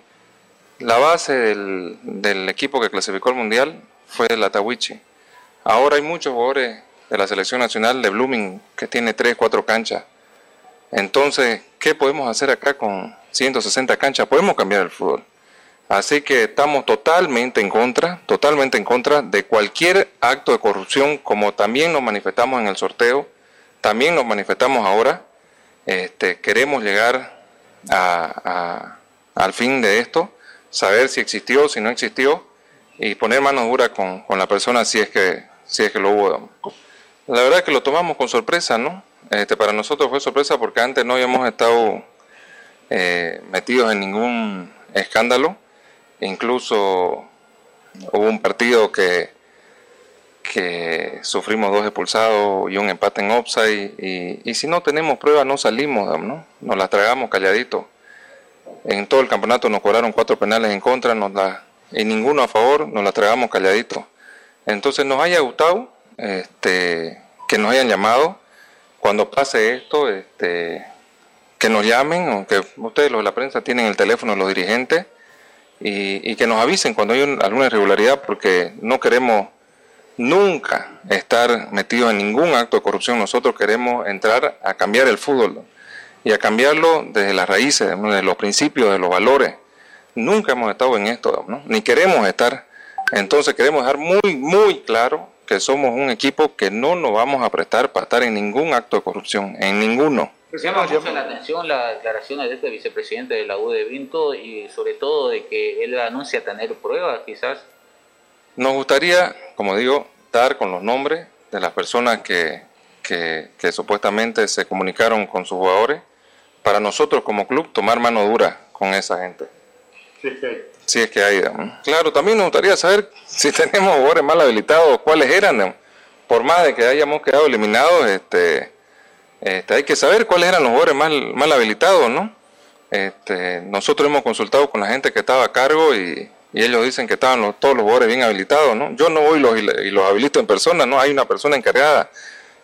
la base del, del equipo que clasificó al Mundial fue el Atahuichi. Ahora hay muchos jugadores de la selección nacional de Blooming que tiene 3, 4 canchas Entonces, ¿qué podemos hacer acá con 160 canchas? Podemos cambiar el fútbol. Así que estamos totalmente en contra, totalmente en contra de cualquier acto de corrupción, como también nos manifestamos en el sorteo, también nos manifestamos ahora. Este, queremos llegar al fin de esto, saber si existió, si no existió, y poner mano dura con, la persona si es que si es que lo hubo. La verdad es que lo tomamos con sorpresa, ¿no? Este, para nosotros fue sorpresa porque antes no habíamos estado eh, metidos en ningún escándalo Incluso hubo un partido que, que sufrimos dos expulsados y un empate en offside y, si no tenemos pruebas no salimos, ¿no? Nos las tragamos calladito. En todo el campeonato nos cobraron cuatro penales en contra nos y ninguno a favor, nos las tragamos calladito. Entonces nos haya gustado este, que nos hayan llamado. Cuando pase esto, este, que nos llamen, aunque ustedes los de la prensa tienen el teléfono de los dirigentes y, que nos avisen cuando hay alguna irregularidad porque no queremos nunca estar metidos en ningún acto de corrupción. Nosotros queremos entrar a cambiar el fútbol y a cambiarlo desde las raíces, desde los principios, de los valores. Nunca hemos estado en esto, ni queremos estar. Entonces queremos dejar muy, muy claro que somos un equipo que no nos vamos a prestar para estar en ningún acto de corrupción, en ninguno. Llama mucho la atención las declaraciones de este vicepresidente de la U de Vinto y sobre todo de que él anuncia tener pruebas quizás. Nos gustaría, como digo, dar con los nombres de las personas que, que, supuestamente se comunicaron con sus jugadores para nosotros como club tomar mano dura con esa gente. Si es que hay. Si es que hay. Claro, también nos gustaría saber si tenemos jugadores mal habilitados, cuáles eran. Por más de que hayamos quedado eliminados, este este, hay que saber cuáles eran los jugadores mal, mal habilitados, ¿no? Este, nosotros hemos consultado con la gente que estaba a cargo y, ellos dicen que estaban todos los jugadores bien habilitados, ¿no? Yo no voy los, y los habilito en persona, ¿no? Hay una persona encargada,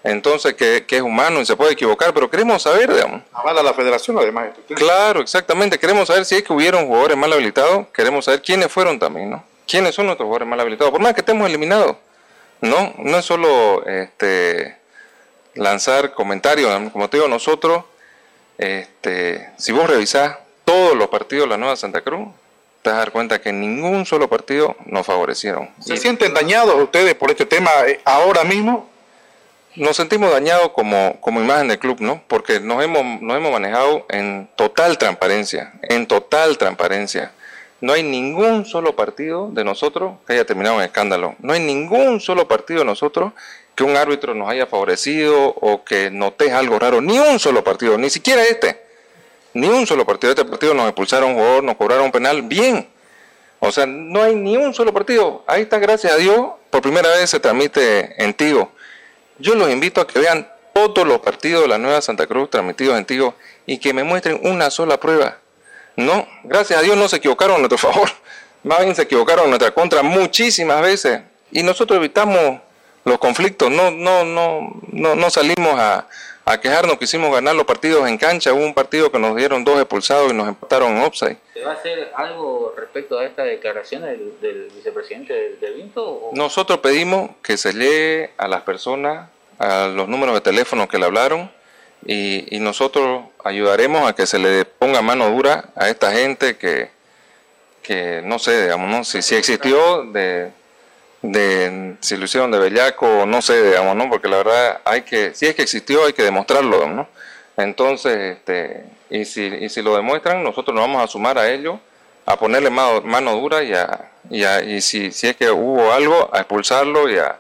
entonces que, es humano y se puede equivocar, pero queremos saber, digamos. Avala la federación además. Claro, exactamente, queremos saber si es que hubieron jugadores mal habilitados, queremos saber quiénes fueron también, ¿no? ¿Quiénes son nuestros jugadores mal habilitados? Por más que estemos eliminados, ¿no? No es solo este lanzar comentarios. Como te digo, nosotros, este, si vos revisás todos los partidos de la Nueva Santa Cruz, te vas a dar cuenta que ningún solo partido nos favorecieron. ¿Se sienten dañados ustedes por este tema eh, ahora mismo? Nos sentimos dañados como, como imagen del club, ¿no? Porque nos hemos, nos hemos manejado en total transparencia, en total transparencia. No hay ningún solo partido de nosotros que haya terminado en escándalo. No hay ningún solo partido de nosotros que un árbitro nos haya favorecido o que notes algo raro. Ni un solo partido, ni siquiera este. Ni un solo partido. Este partido nos expulsaron un jugador, nos cobraron un penal. Bien. O sea, no hay ni un solo partido. Ahí está, gracias a Dios, por primera vez se transmite en Tigo. Yo los invito a que vean todos los partidos de la Nueva Santa Cruz transmitidos en Tigo y que me muestren una sola prueba. No, gracias a Dios no se equivocaron a nuestro favor. Más bien se equivocaron a nuestra contra muchísimas veces. Y nosotros evitamos los conflictos, no, no, no, no, no salimos a, a quejarnos, quisimos ganar los partidos en cancha, hubo un partido que nos dieron dos expulsados y nos empataron en offside. ¿Se va a hacer algo respecto a esta declaración del, vicepresidente de, Vinto? Nosotros pedimos que se lee a las personas, a los números de teléfono que le hablaron y, y nosotros ayudaremos a que se le ponga mano dura a esta gente que, que no sé, digamos, ¿no? si, si existió de de si lo hicieron de bellaco, no sé, digamos, ¿no? Porque la verdad hay que, si es que existió, hay que demostrarlo, ¿no? Entonces, este, y si, y si lo demuestran, nosotros nos vamos a sumar a ello, a ponerle mano, mano dura y, a, y, a, y si, si es que hubo algo, a expulsarlo y a,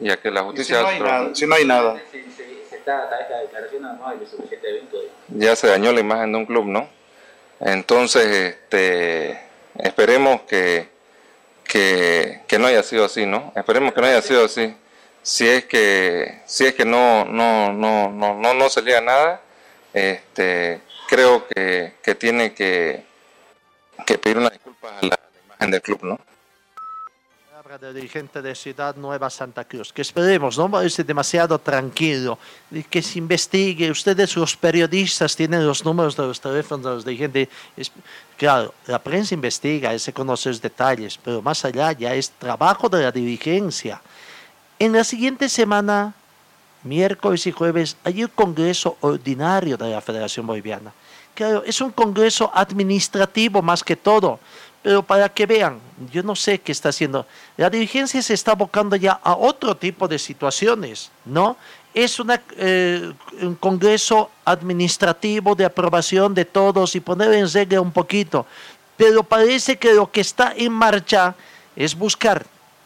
y a que la justicia... Si no hay nada. Si no hay nada. Ya se dañó la imagen de un club, ¿no? Entonces, este, esperemos que que, que, no haya sido así, ¿no? Esperemos que no haya sido así. Si es que, si es que no, no, no, no, no, no se nada, este, creo que, que tiene que, que pedir una disculpa a la imagen del club, ¿no? De dirigente de Ciudad Nueva Santa Cruz, que esperemos, no parece demasiado tranquilo, que se investigue, ustedes los periodistas tienen los números de los teléfonos de los dirigentes, claro, la prensa investiga, se conoce los detalles, pero más allá ya es trabajo de la dirigencia. En la siguiente semana miércoles y jueves hay un congreso ordinario de la Federación Boliviana. Claro, es un congreso administrativo más que todo, pero para que vean, yo no sé qué está haciendo. La dirigencia se está abocando ya a otro tipo de situaciones, ¿no? Es eh, un congreso administrativo de aprobación de todos y poner en regla un poquito, pero parece que lo que está en marcha es buscar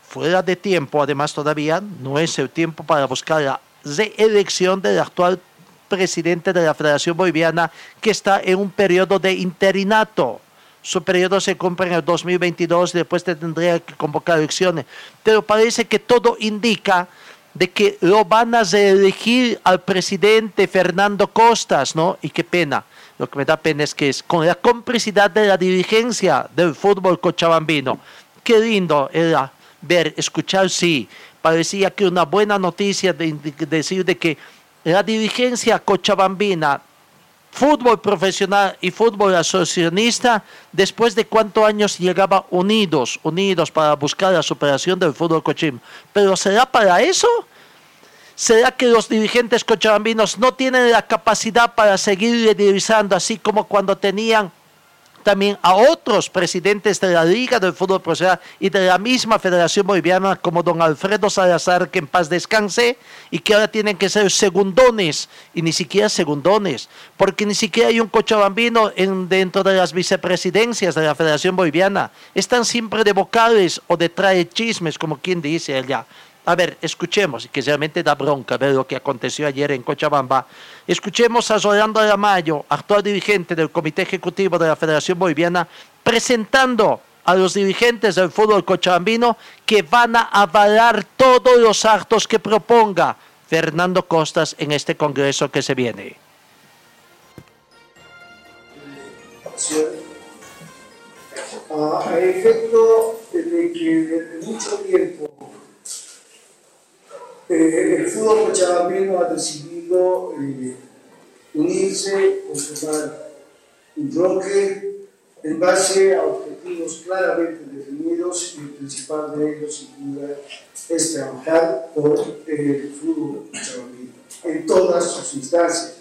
fuera de tiempo, además todavía no es el tiempo para buscar la reelección del actual presidente de la Federación Boliviana que está en un periodo de interinato. Su periodo se cumple en el 2022 y después tendría que convocar elecciones. Pero parece que todo indica de que lo van a reelegir al presidente Fernando Costas, ¿no? Y qué pena. Lo que me da pena es que es con la complicidad de la dirigencia del fútbol cochabambino. Qué lindo era ver, escuchar, sí. Parecía que una buena noticia de, decir de que la dirigencia cochabambina, fútbol profesional y fútbol asociacionista, después de cuántos años llegaba unidos, unidos para buscar la superación del fútbol cochim. Pero ¿será para eso? ¿Será que los dirigentes cochabambinos no tienen la capacidad para seguir liderizando así como cuando tenían también a otros presidentes de la Liga del Fútbol Profesional y de la misma Federación Boliviana, como don Alfredo Salazar, que en paz descanse, y que ahora tienen que ser segundones, y ni siquiera segundones, porque ni siquiera hay un cochabambino en, dentro de las vicepresidencias de la Federación Boliviana. Están siempre de vocales o de trae chismes, como quien dice allá. A ver, escuchemos, que realmente da bronca ver lo que aconteció ayer en Cochabamba. Escuchemos a Rolando Mayo, actual dirigente del Comité Ejecutivo de la Federación Boliviana, presentando a los dirigentes del fútbol cochabambino que van a avalar todos los actos que proponga Fernando Costas en este congreso que se viene. A efecto de que desde mucho tiempo eh, el fútbol cochabambino ha decidido eh, unirse, conformar un bloque en base a objetivos claramente definidos y el principal de ellos, sin duda, es trabajar por el fútbol cochabambino en todas sus instancias.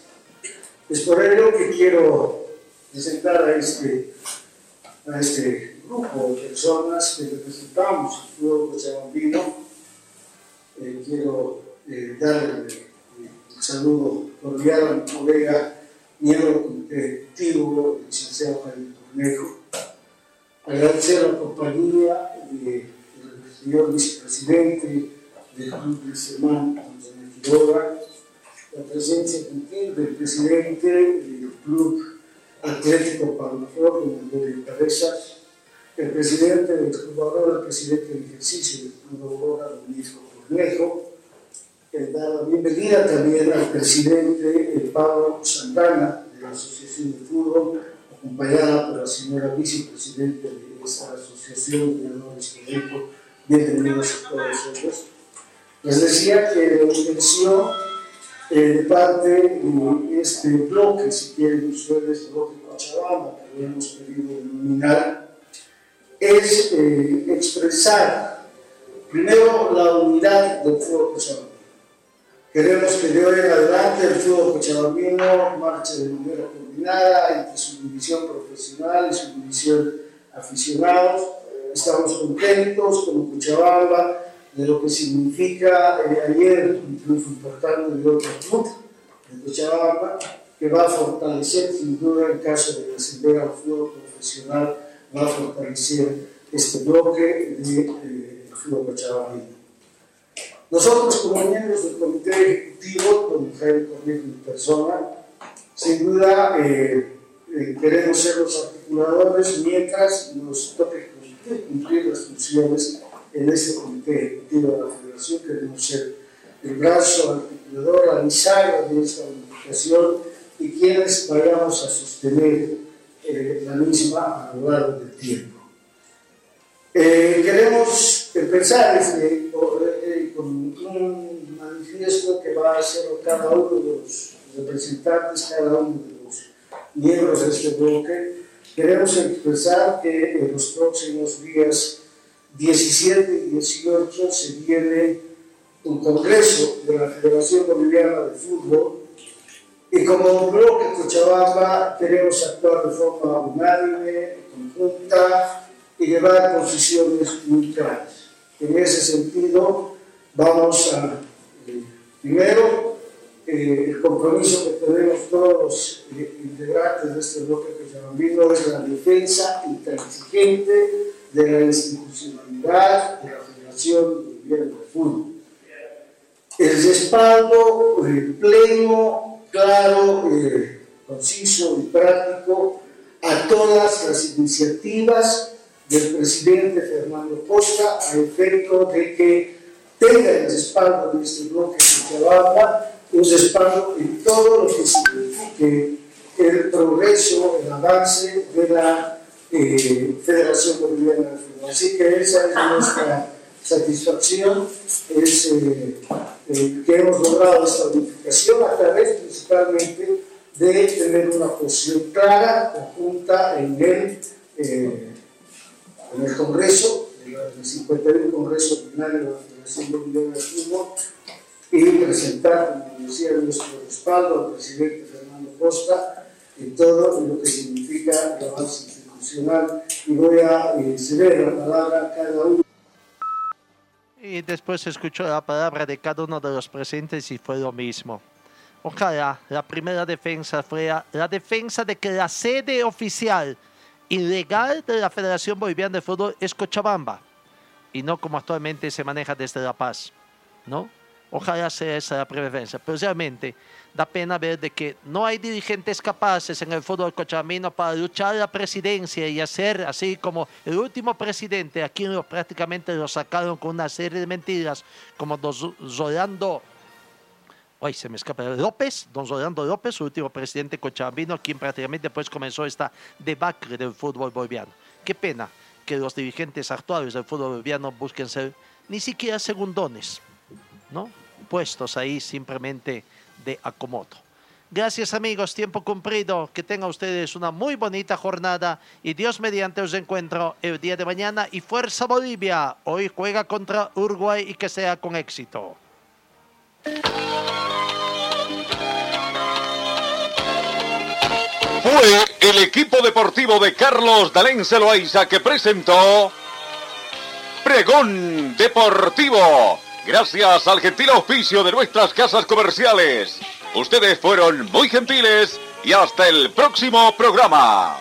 Es por ello que quiero presentar a este, a este grupo de personas que representamos el fútbol cochabambino eh, quiero eh, darle eh, un saludo cordial a mi colega, miembro del Comité Ejecutivo, el licenciado Javier Cornejo. Agradecer a la compañía del señor vicepresidente del Club de Semana, Antonio Quiroga, la presencia gentil del presidente del Club Atlético Palmafor, don Antonio Cabezas, el presidente del Aurora, el presidente del ejercicio del Club Aurora, don Luis Complejo, eh, dar la bienvenida también al presidente Pablo Santana de la Asociación de Fútbol, acompañada por la señora vicepresidenta de esta asociación de honores Conejo. Bienvenidos a todos ellos. Les decía que la intención eh, de parte de este bloque, si quieren ustedes, bloque Cochabamba, que hemos querido denominar, es eh, expresar Primero, la unidad del fútbol cochabambino. Queremos que de hoy en adelante el fútbol cochabambino marche de manera coordinada entre su división profesional y su división aficionados. Estamos contentos como Cochabamba de lo que significa eh, ayer un triunfo importante de otro club de Cochabamba que va a fortalecer sin duda en caso de descender al fútbol profesional, va a fortalecer este bloque de... Eh, nosotros, como miembros del Comité Ejecutivo, con Jaime Cornejo en persona, sin duda eh, eh, queremos ser los articuladores mientras nos toque cumplir las funciones en este Comité Ejecutivo de la Federación. Queremos ser el brazo articulador, la bisagra de esta unificación y quienes vayamos a sostener eh, la misma a lo largo del tiempo. queremos empezar este, eh, con un manifiesto que va a hacer cada uno de los representantes, cada uno de los miembros de este bloque. Queremos expresar que en los próximos días 17 y 18 se viene un congreso de la Federación Boliviana de Fútbol y como bloque Cochabamba queremos actuar de forma unánime, conjunta y llevar posiciones muy claras. En ese sentido, vamos a, eh, primero, eh, el compromiso que tenemos todos los eh, integrantes de este bloque Cochabambino es la defensa intransigente de la institucionalidad de la Federación Boliviana de Fútbol. El respaldo pleno claro, conciso y práctico a todas las iniciativas del presidente Fernando Costa a efecto de que tenga el respaldo de este bloque de Chavapa, un respaldo en todo lo que signifique el progreso, el avance de la eh, Federación Boliviana de Fútbol. Así que esa es nuestra satisfacción, es eh, eh, que hemos logrado esta unificación a través principalmente de tener una posición clara, conjunta en el, en el Congreso, el 51 Congreso Ordinario de la Federación de Fútbol, y presentar, como decía, nuestro respaldo al presidente Fernando Costa en todo lo que significa el avance institucional. Y voy a eh, ceder la palabra a cada uno. Y después escuchó la palabra de cada uno de los presentes y fue lo mismo. Ojalá la primera defensa fuera la defensa de que la sede oficial y legal de la Federación Boliviana de Fútbol es Cochabamba y no como actualmente se maneja desde La Paz, ¿no? Ojalá sea esa la preferencia, pero realmente da pena ver de que no hay dirigentes capaces en el fútbol cochabambino para luchar la presidencia y hacer así como el último presidente, aquí lo, prácticamente lo sacaron con una serie de mentiras, como don Hoy se me escapa, López, don Zolando López, su último presidente cochabambino, quien prácticamente después comenzó esta debacle del fútbol boliviano. Qué pena que los dirigentes actuales del fútbol boliviano busquen ser ni siquiera segundones ¿no? Puestos ahí simplemente de acomodo. Gracias amigos, tiempo cumplido. Que tengan ustedes una muy bonita jornada y Dios mediante os encuentro el día de mañana y Fuerza Bolivia. Hoy juega contra Uruguay y que sea con éxito. Fue el equipo deportivo de Carlos Dalén Celoaiza que presentó Pregón Deportivo Gracias al gentil oficio de nuestras casas comerciales. Ustedes fueron muy gentiles y hasta el próximo programa.